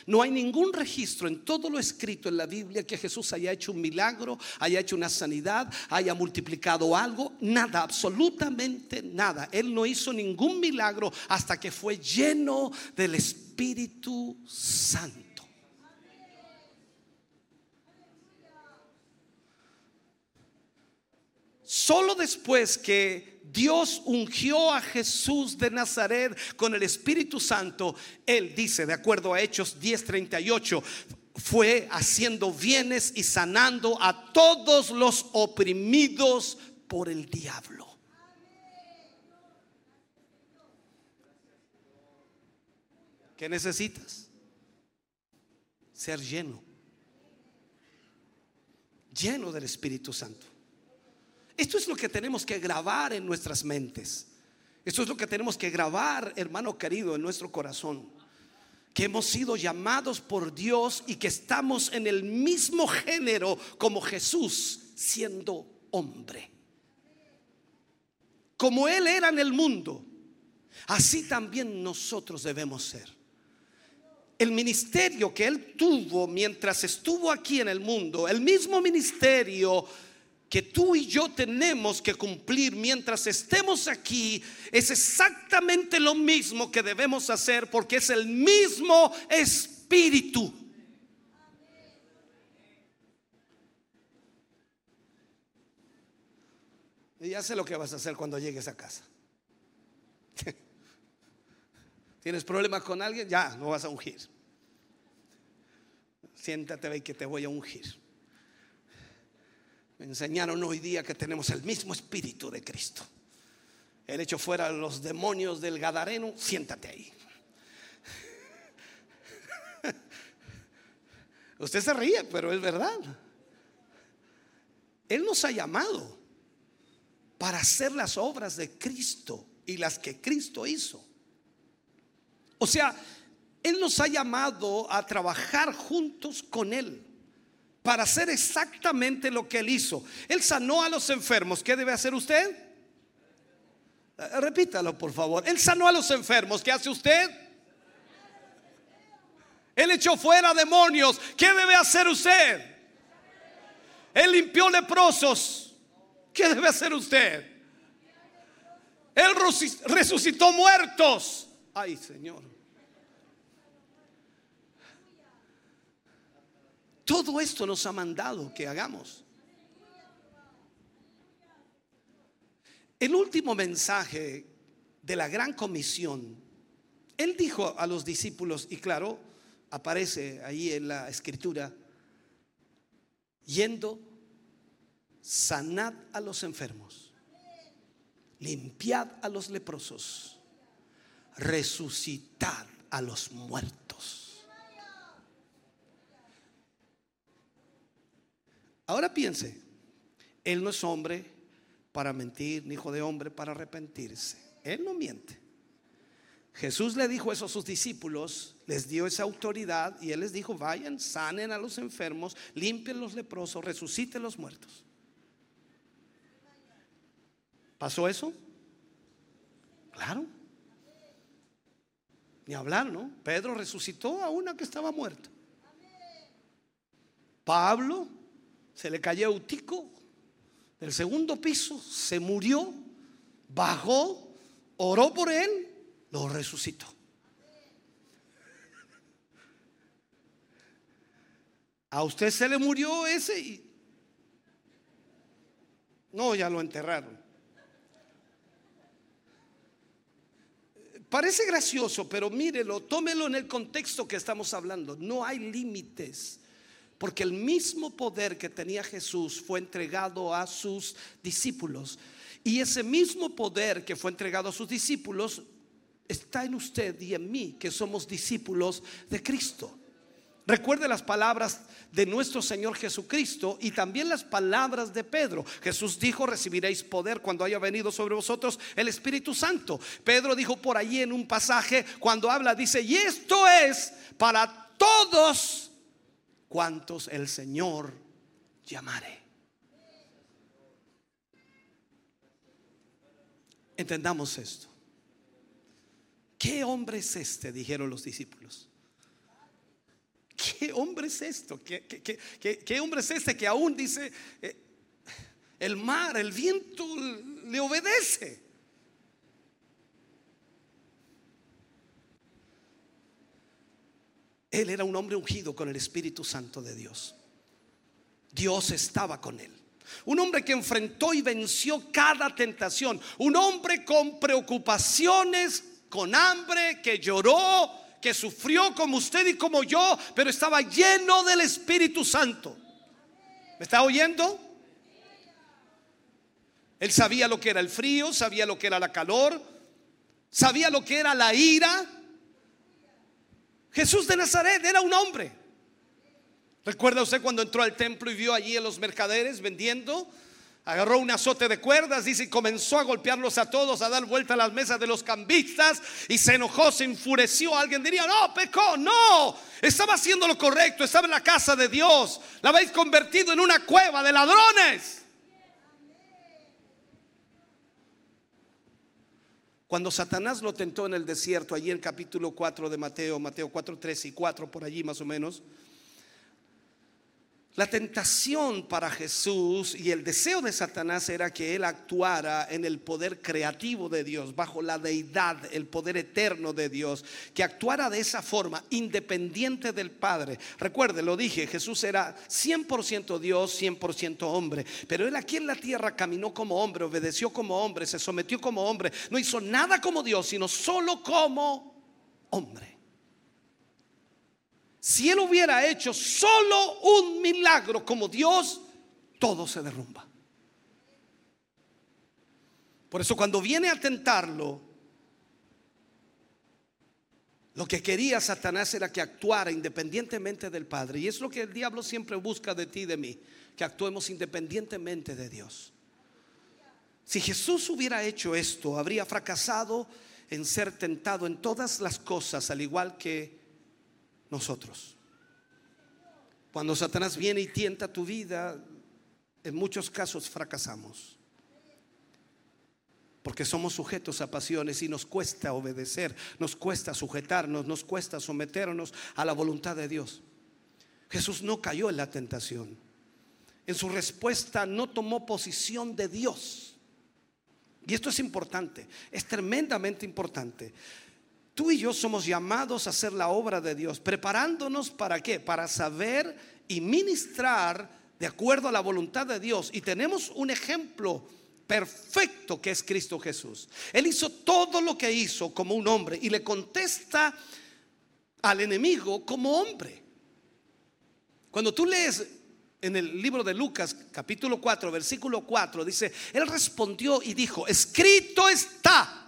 no hay ningún registro en todo lo escrito en la Biblia que Jesús haya hecho un milagro, haya hecho una sanidad, haya multiplicado algo. Nada, absolutamente nada. Él no hizo ningún milagro hasta que fue lleno del Espíritu Santo. Solo después que Dios ungió a Jesús de Nazaret con el Espíritu Santo, Él dice, de acuerdo a Hechos 10:38, fue haciendo bienes y sanando a todos los oprimidos por el diablo. ¿Qué necesitas? Ser lleno. Lleno del Espíritu Santo. Esto es lo que tenemos que grabar en nuestras mentes. Esto es lo que tenemos que grabar, hermano querido, en nuestro corazón. Que hemos sido llamados por Dios y que estamos en el mismo género como Jesús siendo hombre. Como Él era en el mundo, así también nosotros debemos ser. El ministerio que Él tuvo mientras estuvo aquí en el mundo, el mismo ministerio que tú y yo tenemos que cumplir mientras estemos aquí es exactamente lo mismo que debemos hacer porque es el mismo espíritu. Y ya sé lo que vas a hacer cuando llegues a casa. ¿Tienes problemas con alguien? Ya, no vas a ungir. Siéntate ve que te voy a ungir. Me enseñaron hoy día que tenemos el mismo espíritu de Cristo. El hecho fuera los demonios del Gadareno, siéntate ahí. Usted se ríe, pero es verdad. Él nos ha llamado para hacer las obras de Cristo y las que Cristo hizo. O sea, Él nos ha llamado a trabajar juntos con Él para hacer exactamente lo que Él hizo. Él sanó a los enfermos. ¿Qué debe hacer usted? Repítalo, por favor. Él sanó a los enfermos. ¿Qué hace usted? Él echó fuera demonios. ¿Qué debe hacer usted? Él limpió leprosos. ¿Qué debe hacer usted? Él resucitó muertos. Ay, Señor. Todo esto nos ha mandado que hagamos. El último mensaje de la gran comisión, él dijo a los discípulos, y claro, aparece ahí en la escritura, yendo, sanad a los enfermos, limpiad a los leprosos, resucitad a los muertos. Ahora piense, Él no es hombre para mentir, ni hijo de hombre para arrepentirse. Él no miente. Jesús le dijo eso a sus discípulos, les dio esa autoridad y él les dijo, vayan, sanen a los enfermos, limpien los leprosos, resuciten los muertos. ¿Pasó eso? Claro. Ni hablar, ¿no? Pedro resucitó a una que estaba muerta. Pablo se le cayó Eutico del segundo piso, se murió, bajó, oró por él lo resucitó. A usted se le murió ese y... No, ya lo enterraron. Parece gracioso, pero mírelo, tómelo en el contexto que estamos hablando. No hay límites, porque el mismo poder que tenía Jesús fue entregado a sus discípulos. Y ese mismo poder que fue entregado a sus discípulos está en usted y en mí, que somos discípulos de Cristo. Recuerde las palabras de nuestro Señor Jesucristo y también las palabras de Pedro. Jesús dijo, recibiréis poder cuando haya venido sobre vosotros el Espíritu Santo. Pedro dijo por allí en un pasaje, cuando habla, dice, y esto es para todos cuantos el Señor llamare. Entendamos esto. ¿Qué hombre es este? Dijeron los discípulos. ¿Qué hombre es esto? ¿Qué, hombre es este que aún dice, eh, el mar, el viento le obedece? Él era un hombre ungido con el Espíritu Santo de Dios. Dios estaba con él. Un hombre que enfrentó y venció cada tentación. Un hombre con preocupaciones con hambre, que lloró, que sufrió como usted y como yo, pero estaba lleno del Espíritu Santo. ¿Me está oyendo? Él sabía lo que era el frío, sabía lo que era la calor, sabía lo que era la ira. Jesús de Nazaret era un hombre. ¿Recuerda usted cuando entró al templo y vio allí a los mercaderes vendiendo? Agarró un azote de cuerdas, dice, y comenzó a golpearlos a todos, a dar vuelta a las mesas de los cambistas y se enojó, se enfureció. Alguien diría, no, pecó, no, estaba haciendo lo correcto, estaba en la casa de Dios, la habéis convertido en una cueva de ladrones. Cuando Satanás lo tentó en el desierto, allí en capítulo 4 de Mateo, Mateo 4, 3 y 4, por allí más o menos, la tentación para Jesús y el deseo de Satanás era que él actuara en el poder creativo de Dios, bajo la deidad, el poder eterno de Dios, que actuara de esa forma, independiente del Padre. Recuerde, lo dije, Jesús era 100% Dios, 100% hombre, pero él aquí en la tierra caminó como hombre, obedeció como hombre, se sometió como hombre, no hizo nada como Dios, sino solo como hombre. Si él hubiera hecho solo un milagro como Dios, todo se derrumba. Por eso cuando viene a tentarlo, Lo que quería Satanás era que actuara independientemente del Padre. Y es lo que el diablo siempre busca de ti y de mí, que actuemos independientemente de Dios. Si Jesús hubiera hecho esto, habría fracasado en ser tentado en todas las cosas, al igual que nosotros. Cuando Satanás viene y tienta tu vida, en muchos casos fracasamos. Porque somos sujetos a pasiones y nos cuesta obedecer, nos cuesta sujetarnos, nos cuesta someternos a la voluntad de Dios. Jesús no cayó en la tentación. En su respuesta no tomó posición de Dios. Y esto es importante, es tremendamente importante. Tú y yo somos llamados a hacer la obra de Dios, preparándonos para qué? Para saber y ministrar de acuerdo a la voluntad de Dios. Y tenemos un ejemplo perfecto que es Cristo Jesús. Él hizo todo lo que hizo como un hombre y le contesta al enemigo como hombre. Cuando tú lees en el libro de Lucas capítulo 4 versículo 4 dice, Él respondió y dijo, escrito está,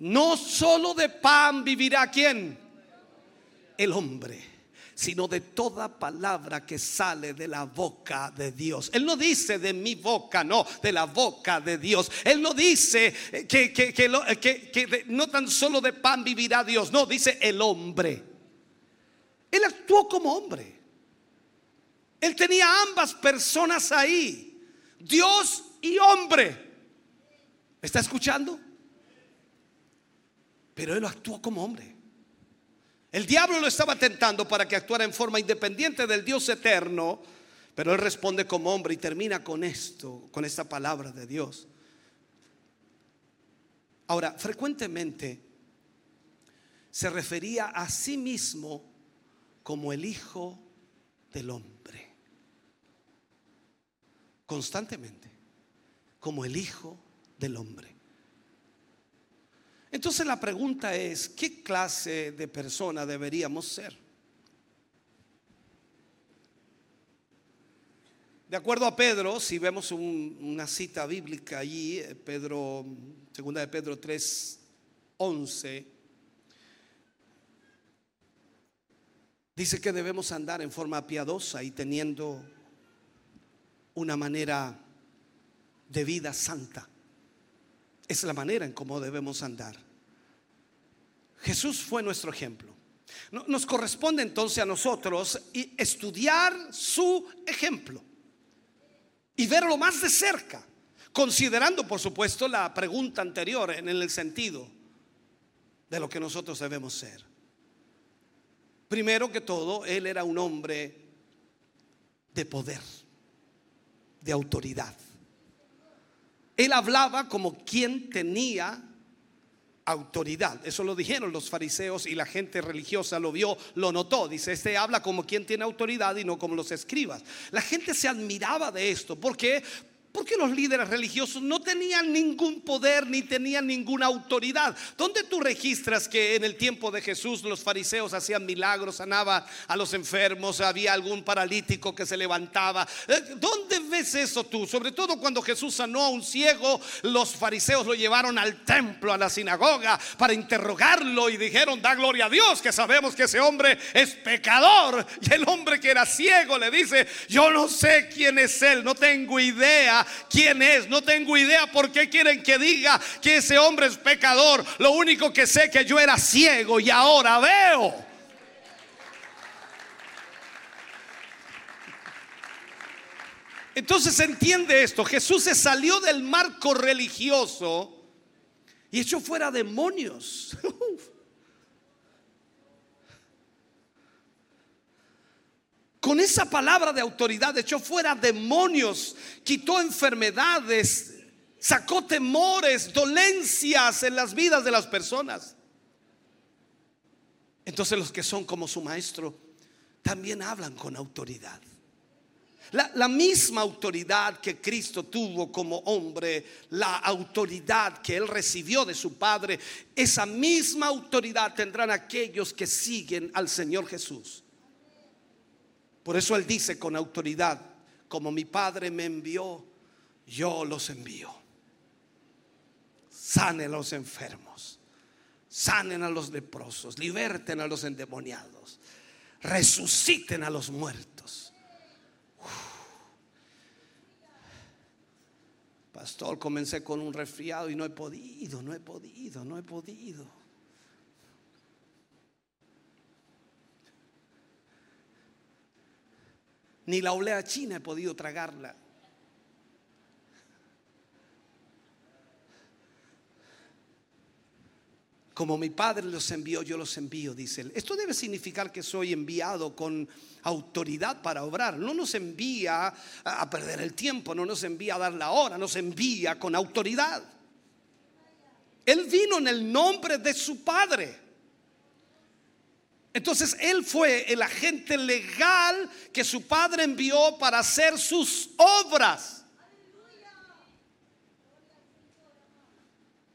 no solo de pan vivirá quien, el hombre sino de toda palabra que sale de la boca de Dios. Él no dice de mi boca, no, de la boca de Dios. Él no dice que, que, no tan solo de pan vivirá Dios, no, dice el hombre. Él actuó como hombre. Él tenía ambas personas ahí, Dios y hombre. ¿Me está escuchando? Pero él actuó como hombre. El diablo lo estaba tentando para que actuara en forma independiente del Dios eterno, pero él responde como hombre y termina con esto, con esta palabra de Dios. Ahora, frecuentemente se refería a sí mismo como el Hijo del Hombre. Constantemente, como el Hijo del Hombre. Entonces la pregunta es, ¿qué clase de persona deberíamos ser? De acuerdo a Pedro, si vemos una cita bíblica allí, eh, Pedro, segunda de Pedro 3, 11, dice que debemos andar en forma piadosa y teniendo una manera de vida santa. Es la manera en cómo debemos andar. Jesús fue nuestro ejemplo. Nos corresponde entonces a nosotros estudiar su ejemplo y verlo más de cerca, considerando por supuesto la pregunta anterior en el sentido de lo que nosotros debemos ser. Primero que todo, él era un hombre de poder, de autoridad. Él hablaba como quien tenía autoridad. Eso lo dijeron los fariseos y la gente religiosa lo vio, lo notó. Dice, este habla como quien tiene autoridad y no como los escribas. La gente se admiraba de esto. ¿Por qué? Porque los líderes religiosos no tenían ningún poder ni tenían ninguna autoridad. ¿Dónde tú registras que en el tiempo de Jesús los fariseos hacían milagros, sanaban a los enfermos, había algún paralítico que se levantaba? Eh, ¿Dónde ves eso tú? Sobre todo cuando Jesús sanó a un ciego, los fariseos lo llevaron al templo, a la sinagoga, para interrogarlo y dijeron, da gloria a Dios, que sabemos que ese hombre es pecador. Y el hombre que era ciego le dice, yo no sé quién es él, no tengo idea quién es. No tengo idea por qué quieren que diga que ese hombre es pecador. Lo único que sé que yo era ciego y ahora veo. Entonces entiende esto. Jesús se salió del marco religioso y echó fuera demonios. Con esa palabra de autoridad echó fuera demonios, quitó enfermedades, sacó temores, dolencias en las vidas de las personas. Entonces los que son como su maestro también hablan con autoridad. La, la, misma autoridad que Cristo tuvo como hombre, la autoridad que él recibió de su Padre, esa misma autoridad tendrán aquellos que siguen al Señor Jesús. Por eso Él dice con autoridad, como mi Padre me envió, yo los envío. Sane a los enfermos, sanen a los leprosos, liberten a los endemoniados, resuciten a los muertos. Pastor, comencé con un resfriado y no he podido, no he podido, no he podido. Ni la olea china he podido tragarla. Como mi Padre los envió, yo los envío, dice él. Esto debe significar que soy enviado con autoridad para obrar. No nos envía a perder el tiempo, no nos envía a dar la hora, nos envía con autoridad. Él vino en el nombre de su Padre. Entonces Él fue el agente legal que su Padre envió para hacer sus obras.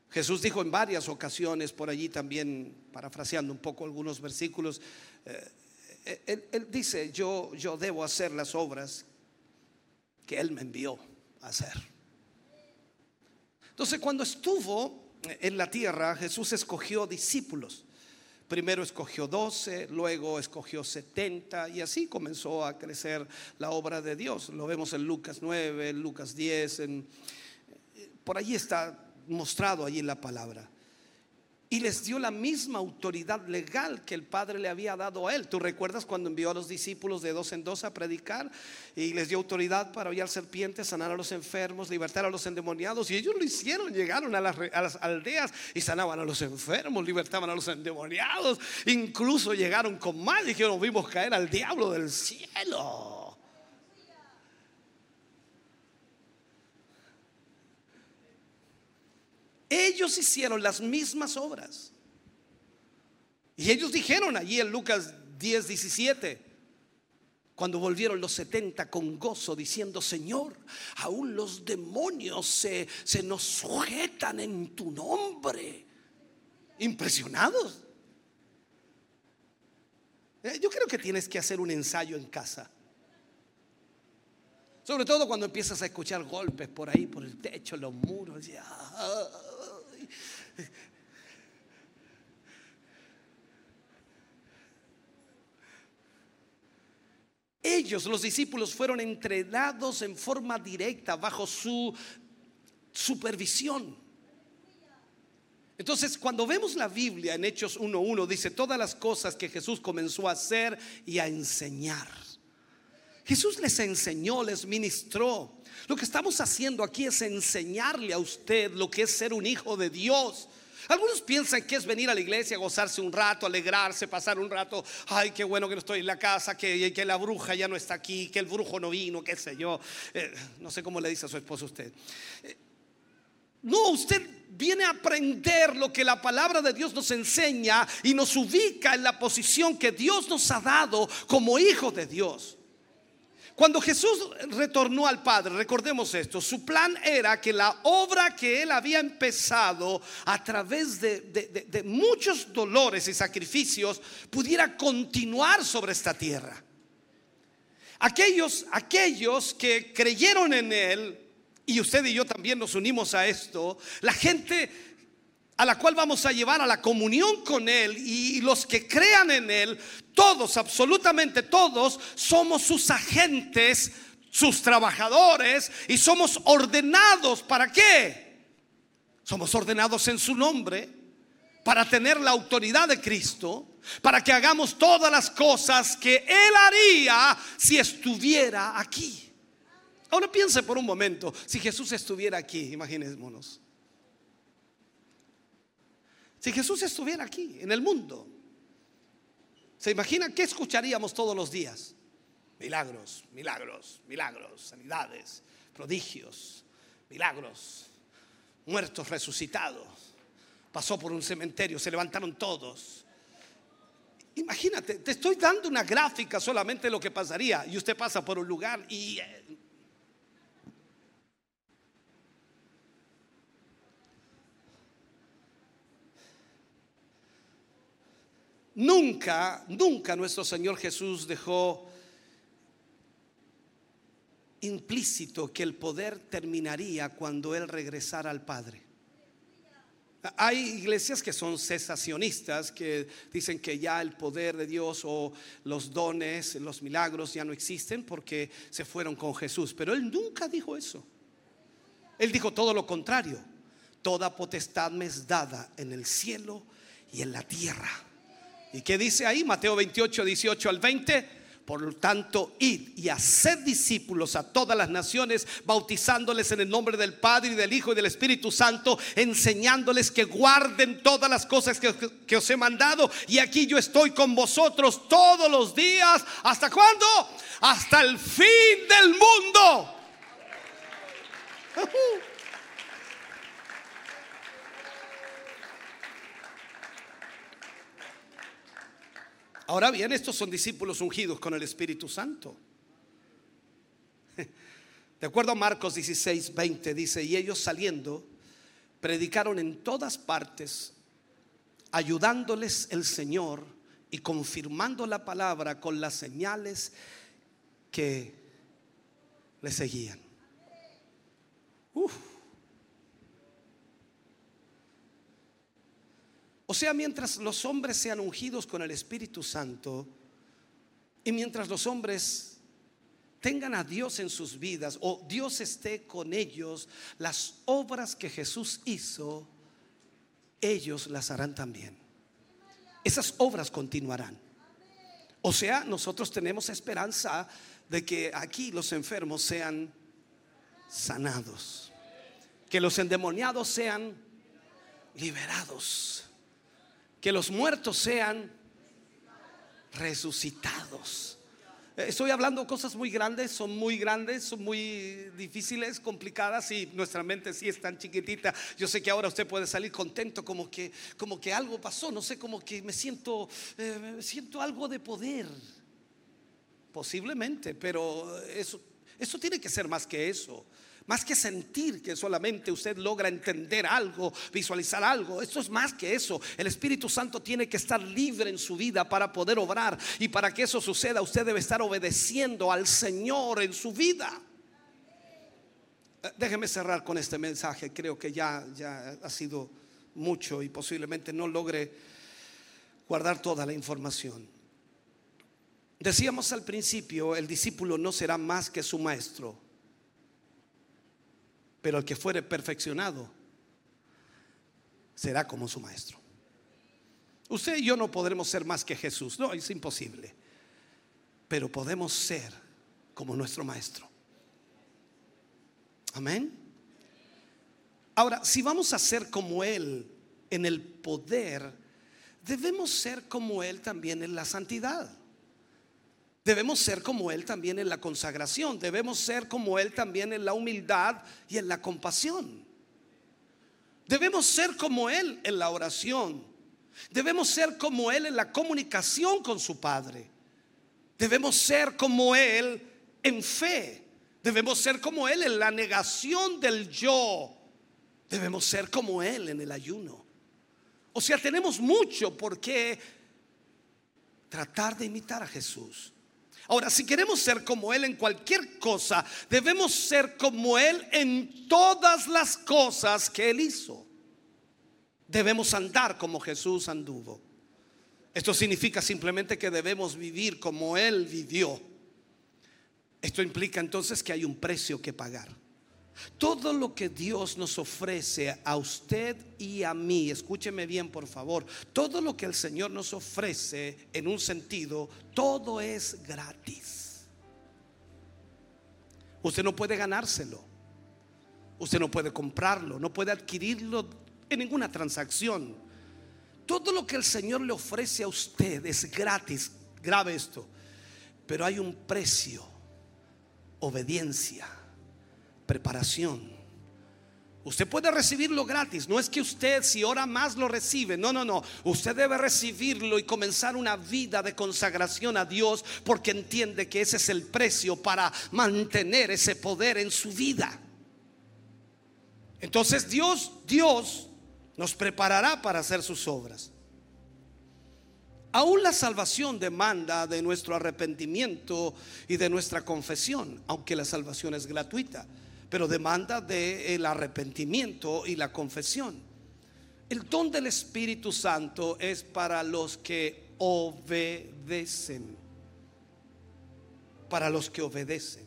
Jesús dijo en varias ocasiones, por allí también, parafraseando un poco algunos versículos, eh, él, dice, yo, yo debo hacer las obras que Él me envió a hacer. Entonces, cuando estuvo en la tierra, Jesús escogió discípulos. Primero escogió 12, luego escogió 70 y así comenzó a crecer la obra de Dios. Lo vemos en Lucas 9, en Lucas 10, en, por allí está mostrado allí la palabra. Y les dio la misma autoridad legal que el Padre le había dado a él. ¿Tú recuerdas cuando envió a los discípulos de dos en dos a predicar? Y les dio autoridad para hollar serpientes, sanar a los enfermos, libertar a los endemoniados. Y ellos lo hicieron, llegaron a las, aldeas y sanaban a los enfermos, libertaban a los endemoniados. Incluso llegaron con más, dijeron, vimos caer al diablo del cielo. Ellos hicieron las mismas obras. Y ellos dijeron allí en Lucas 10, 17, cuando volvieron los 70 con gozo, diciendo, Señor, aún los demonios se, se nos sujetan en tu nombre. Impresionados. Eh, yo creo que tienes que hacer un ensayo en casa. Sobre todo cuando empiezas a escuchar golpes por ahí, por el techo, los muros. Y, ellos, los discípulos, fueron entrenados en forma directa bajo su supervisión. Entonces, cuando vemos la Biblia en Hechos 1.1, dice todas las cosas que Jesús comenzó a hacer y a enseñar. Jesús les enseñó, les ministró. Lo que estamos haciendo aquí es enseñarle a usted lo que es ser un hijo de Dios. Algunos piensan que es venir a la iglesia, gozarse un rato, alegrarse, pasar un rato. Ay, qué bueno que no estoy en la casa, que, que la bruja ya no está aquí, que el brujo no vino, qué sé yo. Eh, no sé cómo le dice a su esposo usted. Eh, no, usted viene a aprender lo que la palabra de Dios nos enseña y nos ubica en la posición que Dios nos ha dado como hijos de Dios. Cuando Jesús retornó al Padre, recordemos esto, su plan era que la obra que él había empezado a través de, muchos dolores y sacrificios pudiera continuar sobre esta tierra. Aquellos, aquellos que creyeron en él, y usted y yo también nos unimos a esto, la gente a la cual vamos a llevar a la comunión con Él y los que crean en Él, todos, absolutamente todos, somos sus agentes, sus trabajadores y somos ordenados. ¿Para qué? Somos ordenados en su nombre para tener la autoridad de Cristo, para que hagamos todas las cosas que Él haría si estuviera aquí. Ahora piense por un momento, si Jesús estuviera aquí, imaginémonos. Si Jesús estuviera aquí, en el mundo, ¿se imagina qué escucharíamos todos los días? Milagros, milagros, milagros, sanidades, prodigios, milagros, muertos resucitados. Pasó por un cementerio, se levantaron todos. Imagínate, te estoy dando una gráfica solamente de lo que pasaría y usted pasa por un lugar y eh, Nunca, nunca nuestro Señor Jesús dejó implícito que el poder terminaría cuando Él regresara al Padre. Hay iglesias que son cesacionistas, que dicen que ya el poder de Dios o los dones, los milagros ya no existen porque se fueron con Jesús. Pero Él nunca dijo eso. Él dijo todo lo contrario. Toda potestad me es dada en el cielo y en la tierra. ¿Y qué dice ahí? Mateo 28, 18 al 20. Por lo tanto, id y haced discípulos a todas las naciones, bautizándoles en el nombre del Padre y del Hijo y del Espíritu Santo, enseñándoles que guarden todas las cosas que, os he mandado. Y aquí yo estoy con vosotros todos los días. ¿Hasta cuándo? Hasta el fin del mundo. Ahora bien, estos son discípulos ungidos con el Espíritu Santo. De acuerdo a Marcos 16, 20, dice, y ellos saliendo, predicaron en todas partes, ayudándoles el Señor y confirmando la palabra con las señales que le seguían. O sea, mientras los hombres sean ungidos con el Espíritu Santo y mientras los hombres tengan a Dios en sus vidas o Dios esté con ellos, las obras que Jesús hizo, ellos las harán también. Esas obras continuarán. O sea, nosotros tenemos esperanza de que aquí los enfermos sean sanados, que los endemoniados sean liberados que los muertos sean resucitados. Estoy hablando cosas muy grandes, son muy grandes, son muy difíciles, complicadas y nuestra mente sí es tan chiquitita. Yo sé que ahora usted puede salir contento como que, como que algo pasó, no sé, como que me siento, eh, siento algo de poder. Posiblemente, pero eso, eso tiene que ser más que eso. Más que sentir que solamente usted logra entender algo, visualizar algo. Esto es más que eso. El Espíritu Santo tiene que estar libre en su vida para poder obrar. Y para que eso suceda, usted debe estar obedeciendo al Señor en su vida. Eh, déjeme cerrar con este mensaje. Creo que ya, ya ha sido mucho y posiblemente no logre guardar toda la información. Decíamos al principio, el discípulo no será más que su maestro pero el que fuere perfeccionado será como su maestro. Usted y yo no podremos ser más que Jesús, no, es imposible. Pero podemos ser como nuestro maestro. Amén. Ahora, si vamos a ser como Él en el poder, debemos ser como Él también en la santidad. Debemos ser como Él también en la consagración. Debemos ser como Él también en la humildad y en la compasión. Debemos ser como Él en la oración. Debemos ser como Él en la comunicación con su Padre. Debemos ser como Él en fe. Debemos ser como Él en la negación del yo. Debemos ser como Él en el ayuno. O sea, tenemos mucho por qué tratar de imitar a Jesús. Ahora, si queremos ser como Él en cualquier cosa, debemos ser como Él en todas las cosas que Él hizo. Debemos andar como Jesús anduvo. Esto significa simplemente que debemos vivir como Él vivió. Esto implica entonces que hay un precio que pagar. Todo lo que Dios nos ofrece a usted y a mí, escúcheme bien por favor, todo lo que el Señor nos ofrece en un sentido, todo es gratis. Usted no puede ganárselo, usted no puede comprarlo, no puede adquirirlo en ninguna transacción. Todo lo que el Señor le ofrece a usted es gratis, grave esto, pero hay un precio, obediencia preparación. Usted puede recibirlo gratis. No es que usted si ora más lo recibe. No, no, no. Usted debe recibirlo y comenzar una vida de consagración a Dios porque entiende que ese es el precio para mantener ese poder en su vida. Entonces Dios, Dios nos preparará para hacer sus obras. Aún la salvación demanda de nuestro arrepentimiento y de nuestra confesión, aunque la salvación es gratuita pero demanda del el arrepentimiento y la confesión. El don del Espíritu Santo es para los que obedecen. Para los que obedecen.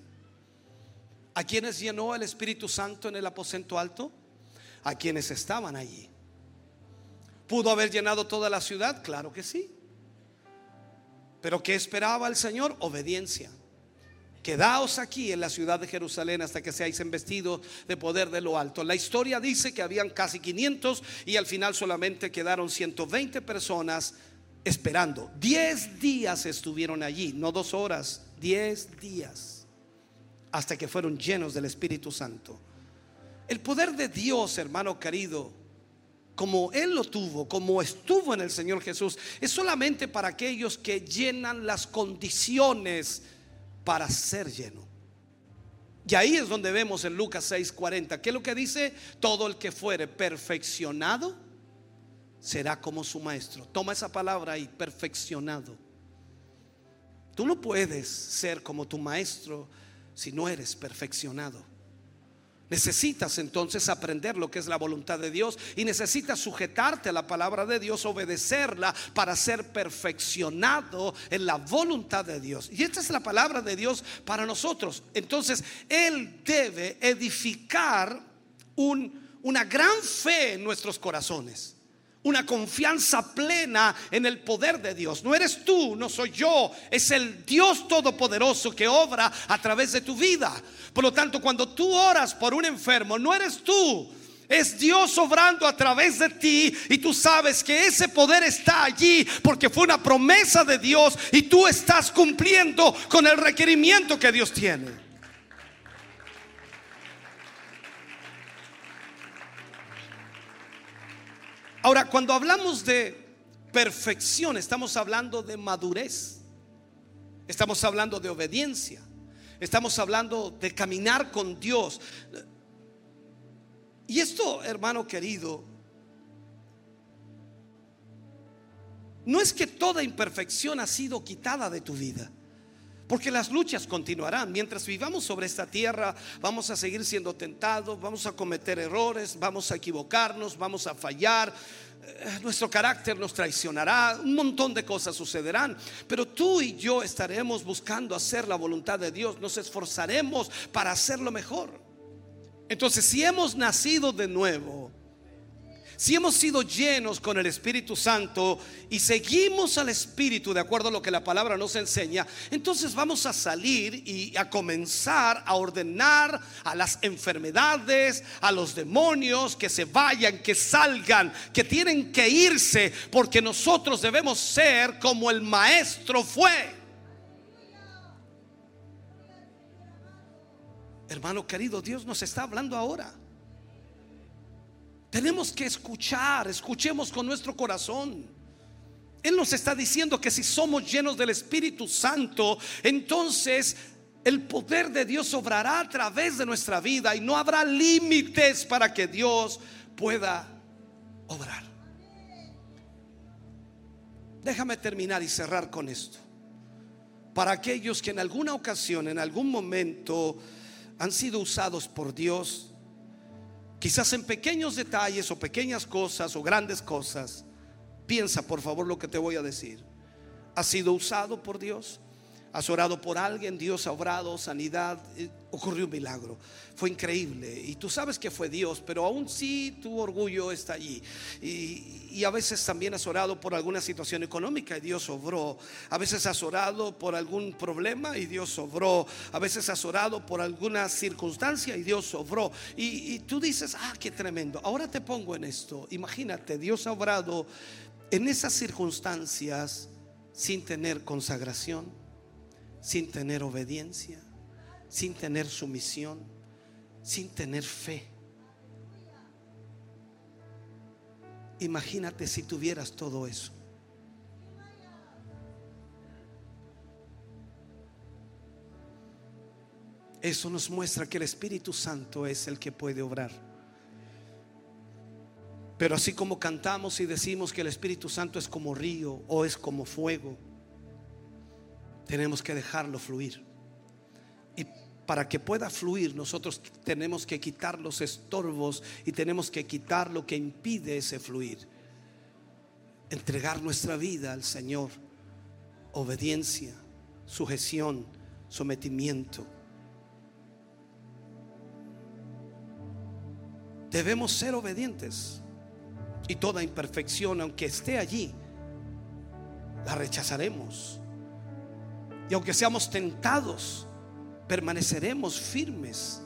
¿A quienes llenó el Espíritu Santo en el aposento alto? A quienes estaban allí. ¿Pudo haber llenado toda la ciudad? Claro que sí. Pero ¿qué esperaba el Señor? Obediencia. Quedaos aquí en la ciudad de Jerusalén hasta que seáis embestidos de poder de lo alto. La historia dice que habían casi 500 y al final solamente quedaron 120 personas esperando. Diez días estuvieron allí, no dos horas, diez días, hasta que fueron llenos del Espíritu Santo. El poder de Dios, hermano querido, como Él lo tuvo, como estuvo en el Señor Jesús, es solamente para aquellos que llenan las condiciones para ser lleno. Y ahí es donde vemos en Lucas 6:40, ¿qué es lo que dice? Todo el que fuere perfeccionado será como su maestro. Toma esa palabra ahí, perfeccionado. Tú no puedes ser como tu maestro si no eres perfeccionado. Necesitas entonces aprender lo que es la voluntad de Dios y necesitas sujetarte a la palabra de Dios, obedecerla para ser perfeccionado en la voluntad de Dios. Y esta es la palabra de Dios para nosotros. Entonces, Él debe edificar una gran fe en nuestros corazones una confianza plena en el poder de Dios. No eres tú, no soy yo, es el Dios Todopoderoso que obra a través de tu vida. Por lo tanto, cuando tú oras por un enfermo, no eres tú. Es Dios obrando a través de ti y tú sabes que ese poder está allí porque fue una promesa de Dios y tú estás cumpliendo con el requerimiento que Dios tiene. Ahora, cuando hablamos de perfección, estamos hablando de madurez. Estamos hablando de obediencia. Estamos hablando de caminar con Dios. Y esto, hermano querido, no es que toda imperfección ha sido quitada de tu vida. Porque las luchas continuarán. Mientras vivamos sobre esta tierra, vamos a seguir siendo tentados, vamos a cometer errores, vamos a equivocarnos, vamos a fallar. Eh, nuestro carácter nos traicionará, un montón de cosas sucederán. Pero tú y yo estaremos buscando hacer la voluntad de Dios, nos esforzaremos para hacerlo mejor. Entonces, si hemos nacido de nuevo, si hemos sido llenos con el Espíritu Santo y seguimos al Espíritu de acuerdo a lo que la palabra nos enseña, entonces vamos a salir y a comenzar a ordenar a las enfermedades, a los demonios que se vayan, que salgan, que tienen que irse, porque nosotros debemos ser como el Maestro fue. Hermano querido, Dios nos está hablando ahora. Tenemos que escuchar, escuchemos con nuestro corazón. Él nos está diciendo que si somos llenos del Espíritu Santo, entonces el poder de Dios obrará a través de nuestra vida y no habrá límites para que Dios pueda obrar. Déjame terminar y cerrar con esto. Para aquellos que en alguna ocasión, en algún momento, han sido usados por Dios Quizás en pequeños detalles o pequeñas cosas o grandes cosas. Piensa por favor lo que te voy a decir. ¿Has sido usado por Dios? Has orado por alguien, Dios ha obrado sanidad, eh, ocurrió un milagro. Fue increíble. Y tú sabes que fue Dios, pero aún sí tu orgullo está allí. Y, a veces también has orado por alguna situación económica y Dios obró. A veces has orado por algún problema y Dios obró. A veces has orado por alguna circunstancia y Dios obró. Y, y tú dices, ah, qué tremendo. Ahora te pongo en esto. Imagínate, Dios ha obrado en esas circunstancias sin tener consagración sin tener obediencia, sin tener sumisión, sin tener fe. Imagínate si tuvieras todo eso. Eso nos muestra que el Espíritu Santo es el que puede obrar. Pero así como cantamos y decimos que el Espíritu Santo es como río o es como fuego, tenemos que dejarlo fluir. Y para que pueda fluir, nosotros tenemos que quitar los estorbos y tenemos que quitar lo que impide ese fluir. Entregar nuestra vida al Señor. Obediencia, sujeción, sometimiento. Debemos ser obedientes. Y toda imperfección, aunque esté allí, la rechazaremos. Y aunque seamos tentados, permaneceremos firmes.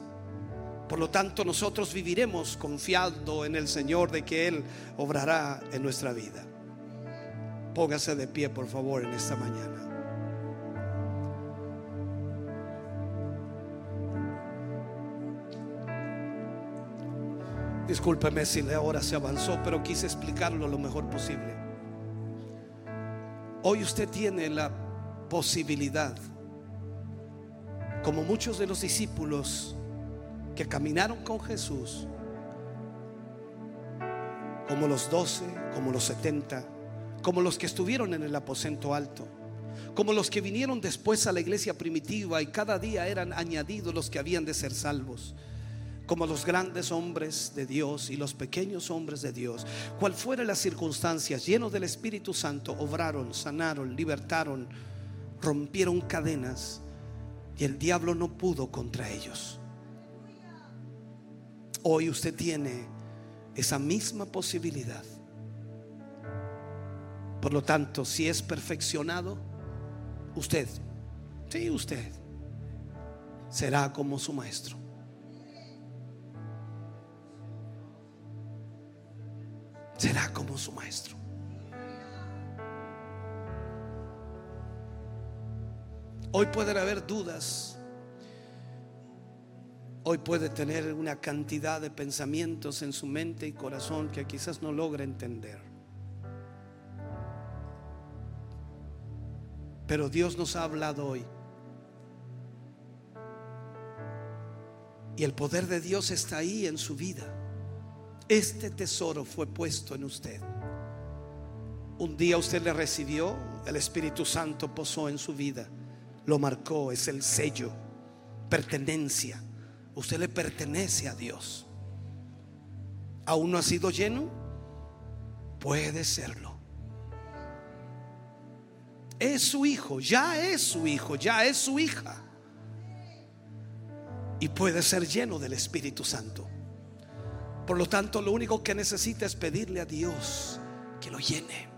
Por lo tanto, nosotros viviremos confiando en el Señor de que Él obrará en nuestra vida. Póngase de pie, por favor, en esta mañana. Discúlpeme si la hora se avanzó, pero quise explicarlo lo mejor posible. Hoy usted tiene la posibilidad, como muchos de los discípulos que caminaron con Jesús, como los doce, como los setenta, como los que estuvieron en el aposento alto, como los que vinieron después a la iglesia primitiva y cada día eran añadidos los que habían de ser salvos como los grandes hombres de Dios y los pequeños hombres de Dios, cual fuera las circunstancias, llenos del Espíritu Santo, obraron, sanaron, libertaron, rompieron cadenas y el diablo no pudo contra ellos. Hoy usted tiene esa misma posibilidad. Por lo tanto, si es perfeccionado, usted, sí, usted, será como su maestro. será como su maestro. Hoy pueden haber dudas. Hoy puede tener una cantidad de pensamientos en su mente y corazón que quizás no logra entender. Pero Dios nos ha hablado hoy. Y el poder de Dios está ahí en su vida. Este tesoro fue puesto en usted. Un día usted le recibió, el Espíritu Santo posó en su vida, lo marcó, es el sello, pertenencia. Usted le pertenece a Dios. ¿Aún no ha sido lleno? Puede serlo. Es su hijo, ya es su hijo, ya es su hija. Y puede ser lleno del Espíritu Santo. Por lo tanto, lo único que necesita es pedirle a Dios que lo llene.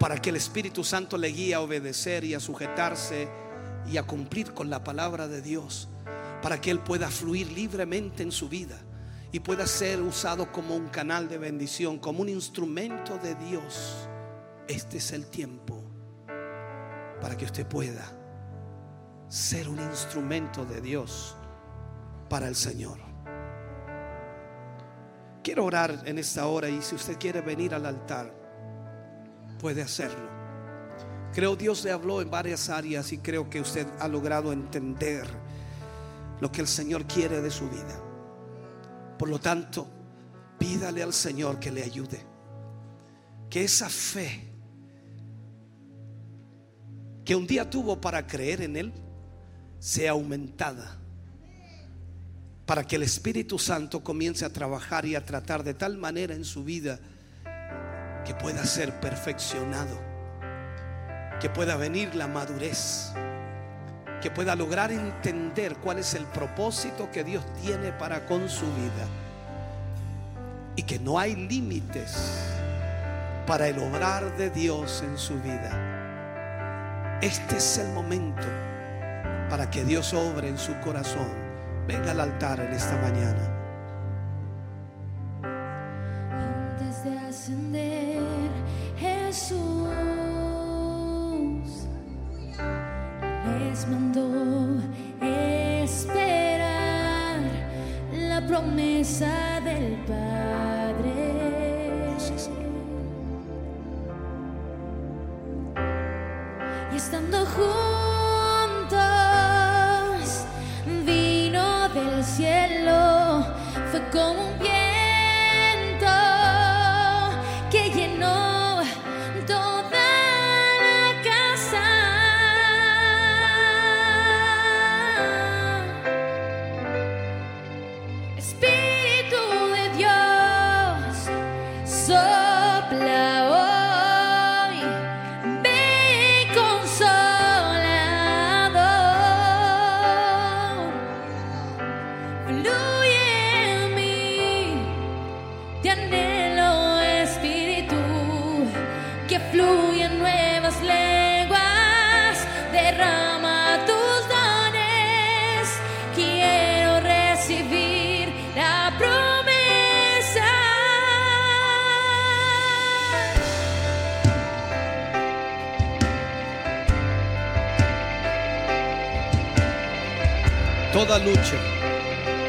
Para que el Espíritu Santo le guíe a obedecer y a sujetarse y a cumplir con la palabra de Dios. Para que Él pueda fluir libremente en su vida y pueda ser usado como un canal de bendición, como un instrumento de Dios. Este es el tiempo para que usted pueda ser un instrumento de Dios para el Señor. Quiero orar en esta hora y si usted quiere venir al altar, puede hacerlo. Creo Dios le habló en varias áreas y creo que usted ha logrado entender lo que el Señor quiere de su vida. Por lo tanto, pídale al Señor que le ayude. Que esa fe que un día tuvo para creer en Él sea aumentada para que el Espíritu Santo comience a trabajar y a tratar de tal manera en su vida que pueda ser perfeccionado, que pueda venir la madurez, que pueda lograr entender cuál es el propósito que Dios tiene para con su vida y que no hay límites para el obrar de Dios en su vida. Este es el momento para que Dios obre en su corazón venga al altar en esta mañana. Antes de ascender, Jesús les mandó esperar la promesa del Padre. Y estando juntos cielo fue como lucha,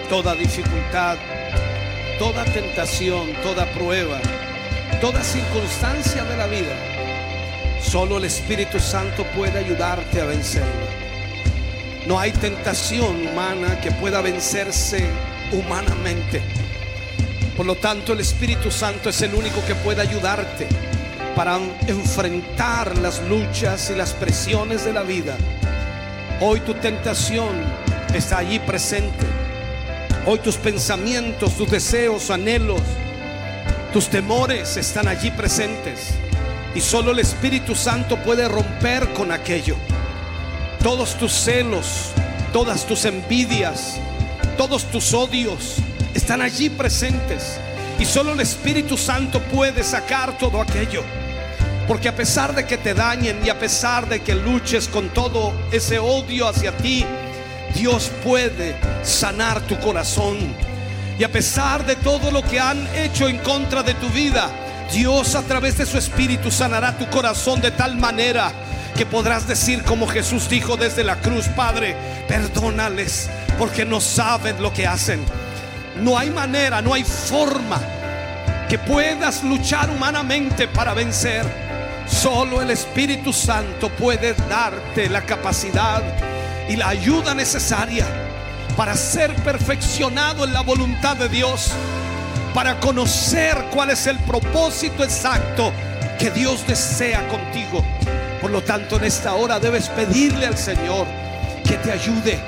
toda dificultad, toda tentación, toda prueba, toda circunstancia de la vida, solo el Espíritu Santo puede ayudarte a vencerla. No hay tentación humana que pueda vencerse humanamente. Por lo tanto, el Espíritu Santo es el único que puede ayudarte para enfrentar las luchas y las presiones de la vida. Hoy tu tentación está allí presente. Hoy tus pensamientos, tus deseos, anhelos, tus temores están allí presentes. Y solo el Espíritu Santo puede romper con aquello. Todos tus celos, todas tus envidias, todos tus odios están allí presentes. Y solo el Espíritu Santo puede sacar todo aquello. Porque a pesar de que te dañen y a pesar de que luches con todo ese odio hacia ti, Dios puede sanar tu corazón. Y a pesar de todo lo que han hecho en contra de tu vida, Dios a través de su Espíritu sanará tu corazón de tal manera que podrás decir como Jesús dijo desde la cruz, Padre, perdónales porque no saben lo que hacen. No hay manera, no hay forma que puedas luchar humanamente para vencer. Solo el Espíritu Santo puede darte la capacidad y la ayuda necesaria para ser perfeccionado en la voluntad de Dios, para conocer cuál es el propósito exacto que Dios desea contigo. Por lo tanto, en esta hora debes pedirle al Señor que te ayude,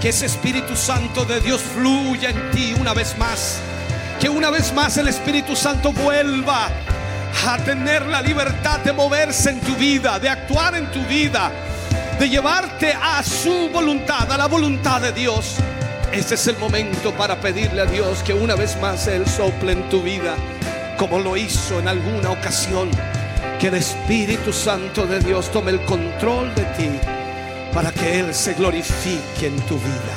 que ese Espíritu Santo de Dios fluya en ti una vez más, que una vez más el Espíritu Santo vuelva a tener la libertad de moverse en tu vida, de actuar en tu vida, de llevarte a su voluntad, a la voluntad de Dios. Este es el momento para pedirle a Dios que una vez más Él sople en tu vida, como lo hizo en alguna ocasión. Que el Espíritu Santo de Dios tome el control de ti para que Él se glorifique en tu vida.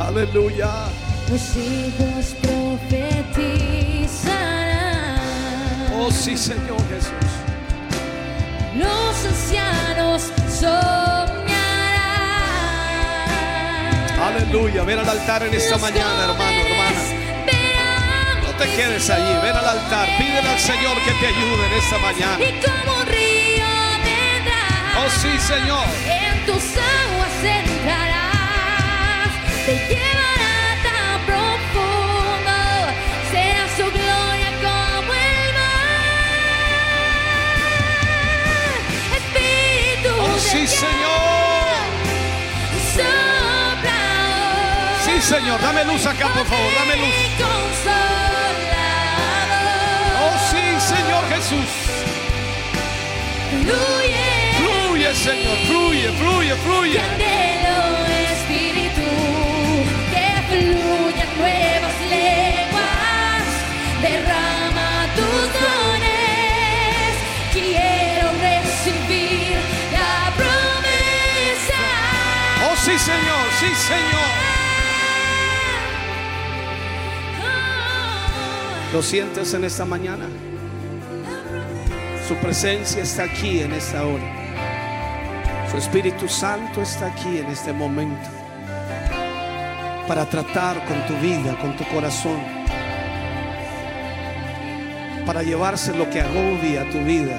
Aleluya. Los hijos profetizarán. Oh sí, Señor Jesús. Los ancianos soñarán. Aleluya. Ven al altar en esta Los mañana, hermano, hermana. verán No te quedes allí. Ven al altar. Pídele al Señor que te ayude en esta mañana. Y como un río vendrá. Oh sí, Señor. En tus aguas entrarás. Te llevará sí, Señor. Sí, Señor. Dame luz acá, por favor. Dame luz. Oh sí, Señor Jesús. Fluye. Fluye, Señor. Fluye, fluye, fluye. anhelo, Espíritu, que fluyan nuevas lenguas, derrama Señor. Sí, Señor. ¿Lo sientes en esta mañana? Su presencia está aquí en esta hora. Su Espíritu Santo está aquí en este momento para tratar con tu vida, con tu corazón, para llevarse lo que agobia tu vida,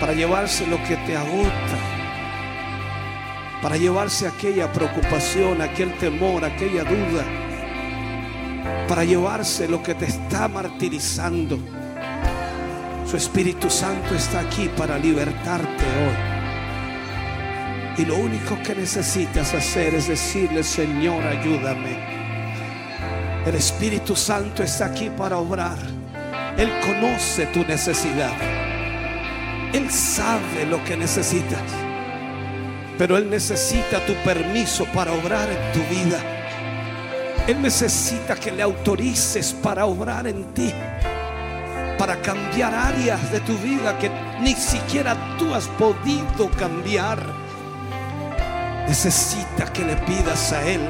para llevarse lo que te agota, para llevarse aquella preocupación, aquel temor, aquella duda, para llevarse lo que te está martirizando. Su Espíritu Santo está aquí para libertarte hoy. Y lo único que necesitas hacer es decirle, Señor, ayúdame. El Espíritu Santo está aquí para obrar. Él conoce tu necesidad. Él sabe lo que necesitas. Pero Él necesita tu permiso para obrar en tu vida. Él necesita que le autorices para obrar en ti, para cambiar áreas de tu vida que ni siquiera tú has podido cambiar. Necesita que le pidas a Él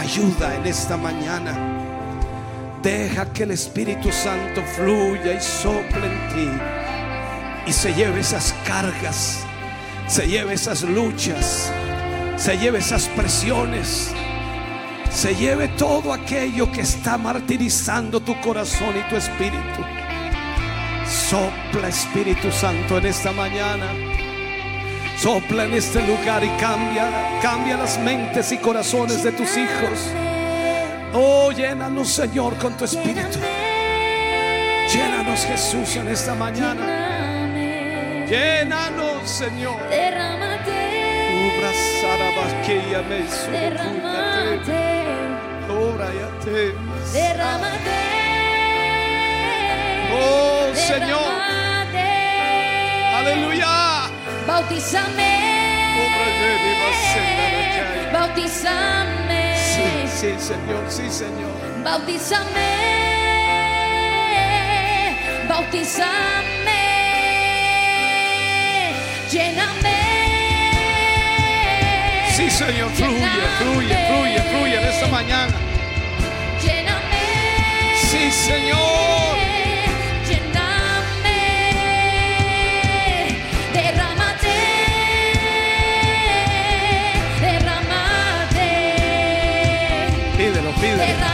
ayuda en esta mañana. Deja que el Espíritu Santo fluya y sople en ti y se lleve esas cargas, se lleve esas luchas, se lleve esas presiones, se lleve todo aquello que está martirizando tu corazón y tu espíritu. Sopla Espíritu Santo en esta mañana. Sopla en este lugar y cambia, cambia las mentes y corazones de tus hijos. Oh, llénanos, Señor, con tu espíritu. Llénanos, Jesús, en esta mañana. Llénanos, Señor. Derrámate, derrámate, derrámate. Oh, Señor. Aleluya. Bautízame, bautízame, Sí, sí, Señor, sí, Señor. bautízame, bautízame, lléname. Sí, Señor, fluye, fluye, fluye, fluye en esta mañana. Lléname. Sí, Señor. Lléname. Derrámate. Derrámate. Pídelo, pídelo.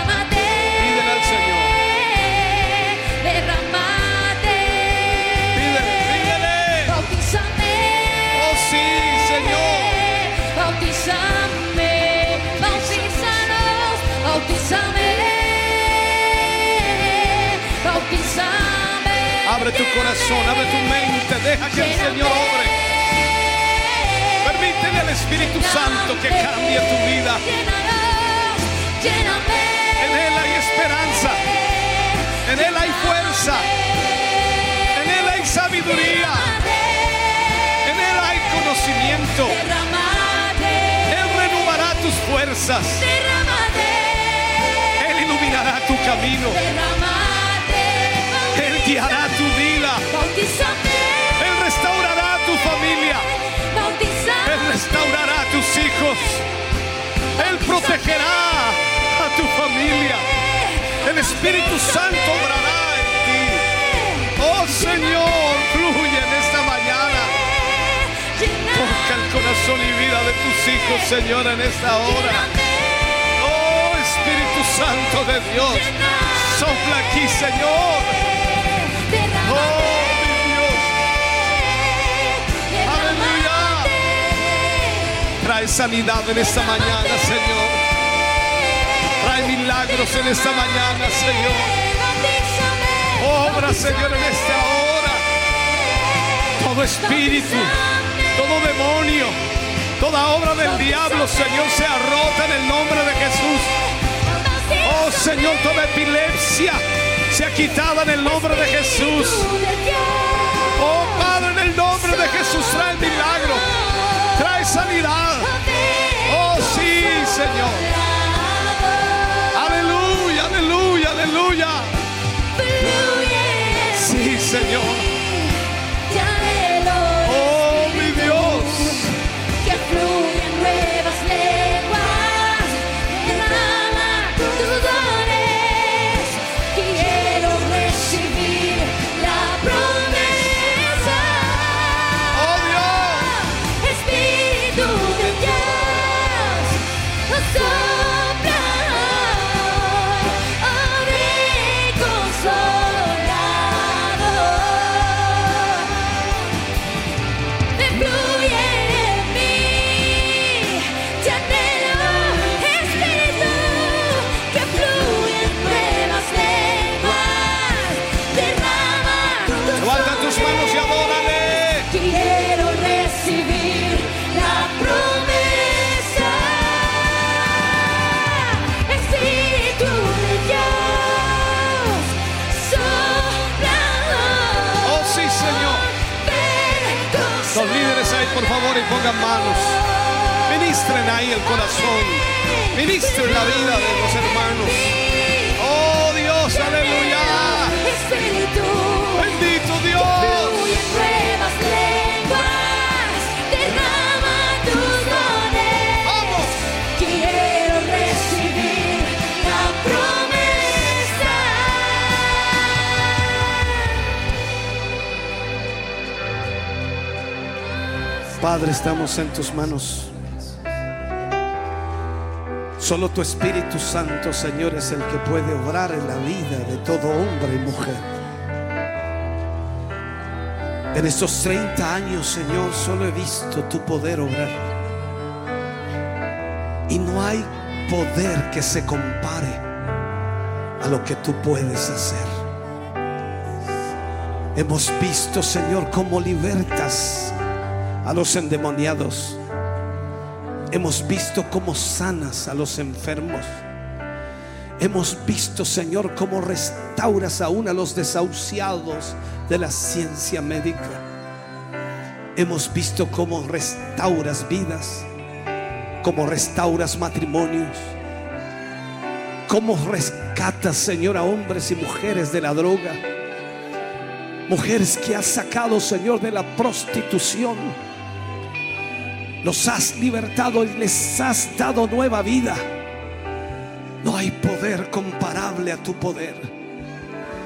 Abre tu corazón, abre tu mente, deja que el Señor obre. Permítele al Espíritu Santo que cambie tu vida. En Él hay esperanza, en Él hay fuerza, en Él hay sabiduría, en Él hay conocimiento. Él renovará tus fuerzas, Él iluminará tu camino, Él guiará tu vida, Él restaurará tu familia. Él restaurará a tus hijos, Él protegerá a tu familia, el Espíritu Santo obrará en ti. Oh Señor, fluye en esta mañana. Toca el corazón y vida de tus hijos, Señor, en esta hora. Oh Espíritu Santo de Dios, sopla aquí, Señor. Trae sanidad en esta mañana, Señor. Trae milagros en esta mañana, Señor. Obra, Señor, en esta hora. Todo espíritu, todo demonio, toda obra del diablo, Señor, sea rota en el nombre de Jesús. Oh Señor, toda epilepsia sea quitada en el nombre de Jesús. Oh Padre, en el nombre de Jesús trae 这你 por favor, y pongan manos. Ministren ahí el corazón. Ministren la vida de los hermanos. Padre, estamos en tus manos. Solo tu Espíritu Santo, Señor, es el que puede obrar en la vida de todo hombre y mujer. En estos 30 años, Señor, solo he visto tu poder obrar. Y no hay poder que se compare a lo que tú puedes hacer. Hemos visto, Señor, cómo libertas a los endemoniados. Hemos visto cómo sanas a los enfermos. Hemos visto, Señor, cómo restauras aún a los desahuciados de la ciencia médica. Hemos visto cómo restauras vidas, cómo restauras matrimonios, cómo rescatas, Señor, a hombres y mujeres de la droga. Mujeres que has sacado, Señor, de la prostitución. Los has libertado y les has dado nueva vida. No hay poder comparable a tu poder.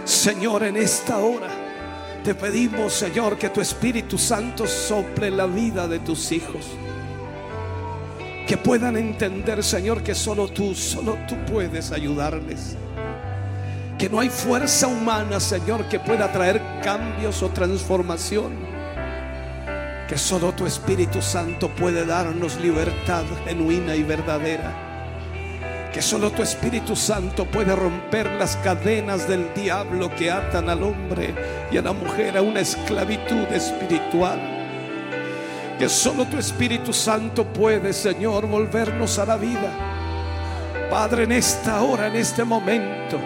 Señor, en esta hora te pedimos, Señor, que tu Espíritu Santo sople la vida de tus hijos. Que puedan entender, Señor, que solo tú, solo tú puedes ayudarles. Que no hay fuerza humana, Señor, que pueda traer cambios o transformación que solo tu Espíritu Santo puede darnos libertad genuina y verdadera. Que solo tu Espíritu Santo puede romper las cadenas del diablo que atan al hombre y a la mujer a una esclavitud espiritual. Que solo tu Espíritu Santo puede, Señor, volvernos a la vida. Padre, en esta hora, en este momento,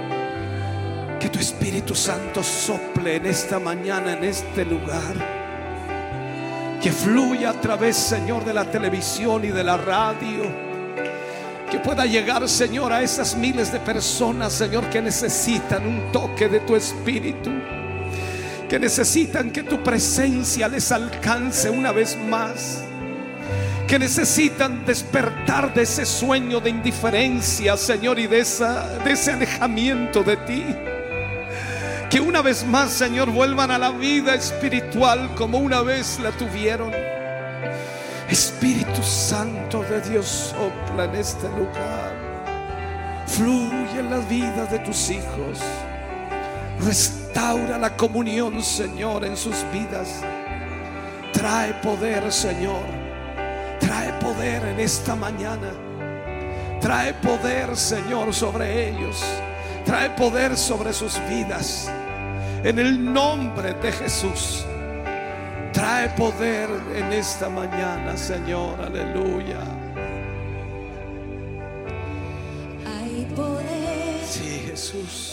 que tu Espíritu Santo sople en esta mañana, en este lugar que fluya a través, Señor, de la televisión y de la radio. Que pueda llegar, Señor, a esas miles de personas, Señor, que necesitan un toque de tu espíritu. Que necesitan que tu presencia les alcance una vez más. Que necesitan despertar de ese sueño de indiferencia, Señor, y de, ese alejamiento de ti. Que una vez más, Señor, vuelvan a la vida espiritual como una vez la tuvieron. Espíritu Santo de Dios sopla en este lugar. Fluye en la vida de tus hijos. Restaura la comunión, Señor, en sus vidas. Trae poder, Señor. Trae poder en esta mañana. Trae poder, Señor, sobre ellos. Trae poder sobre sus vidas en el nombre de Jesús. Trae poder en esta mañana, Señor, aleluya. Hay poder Sí, Jesús.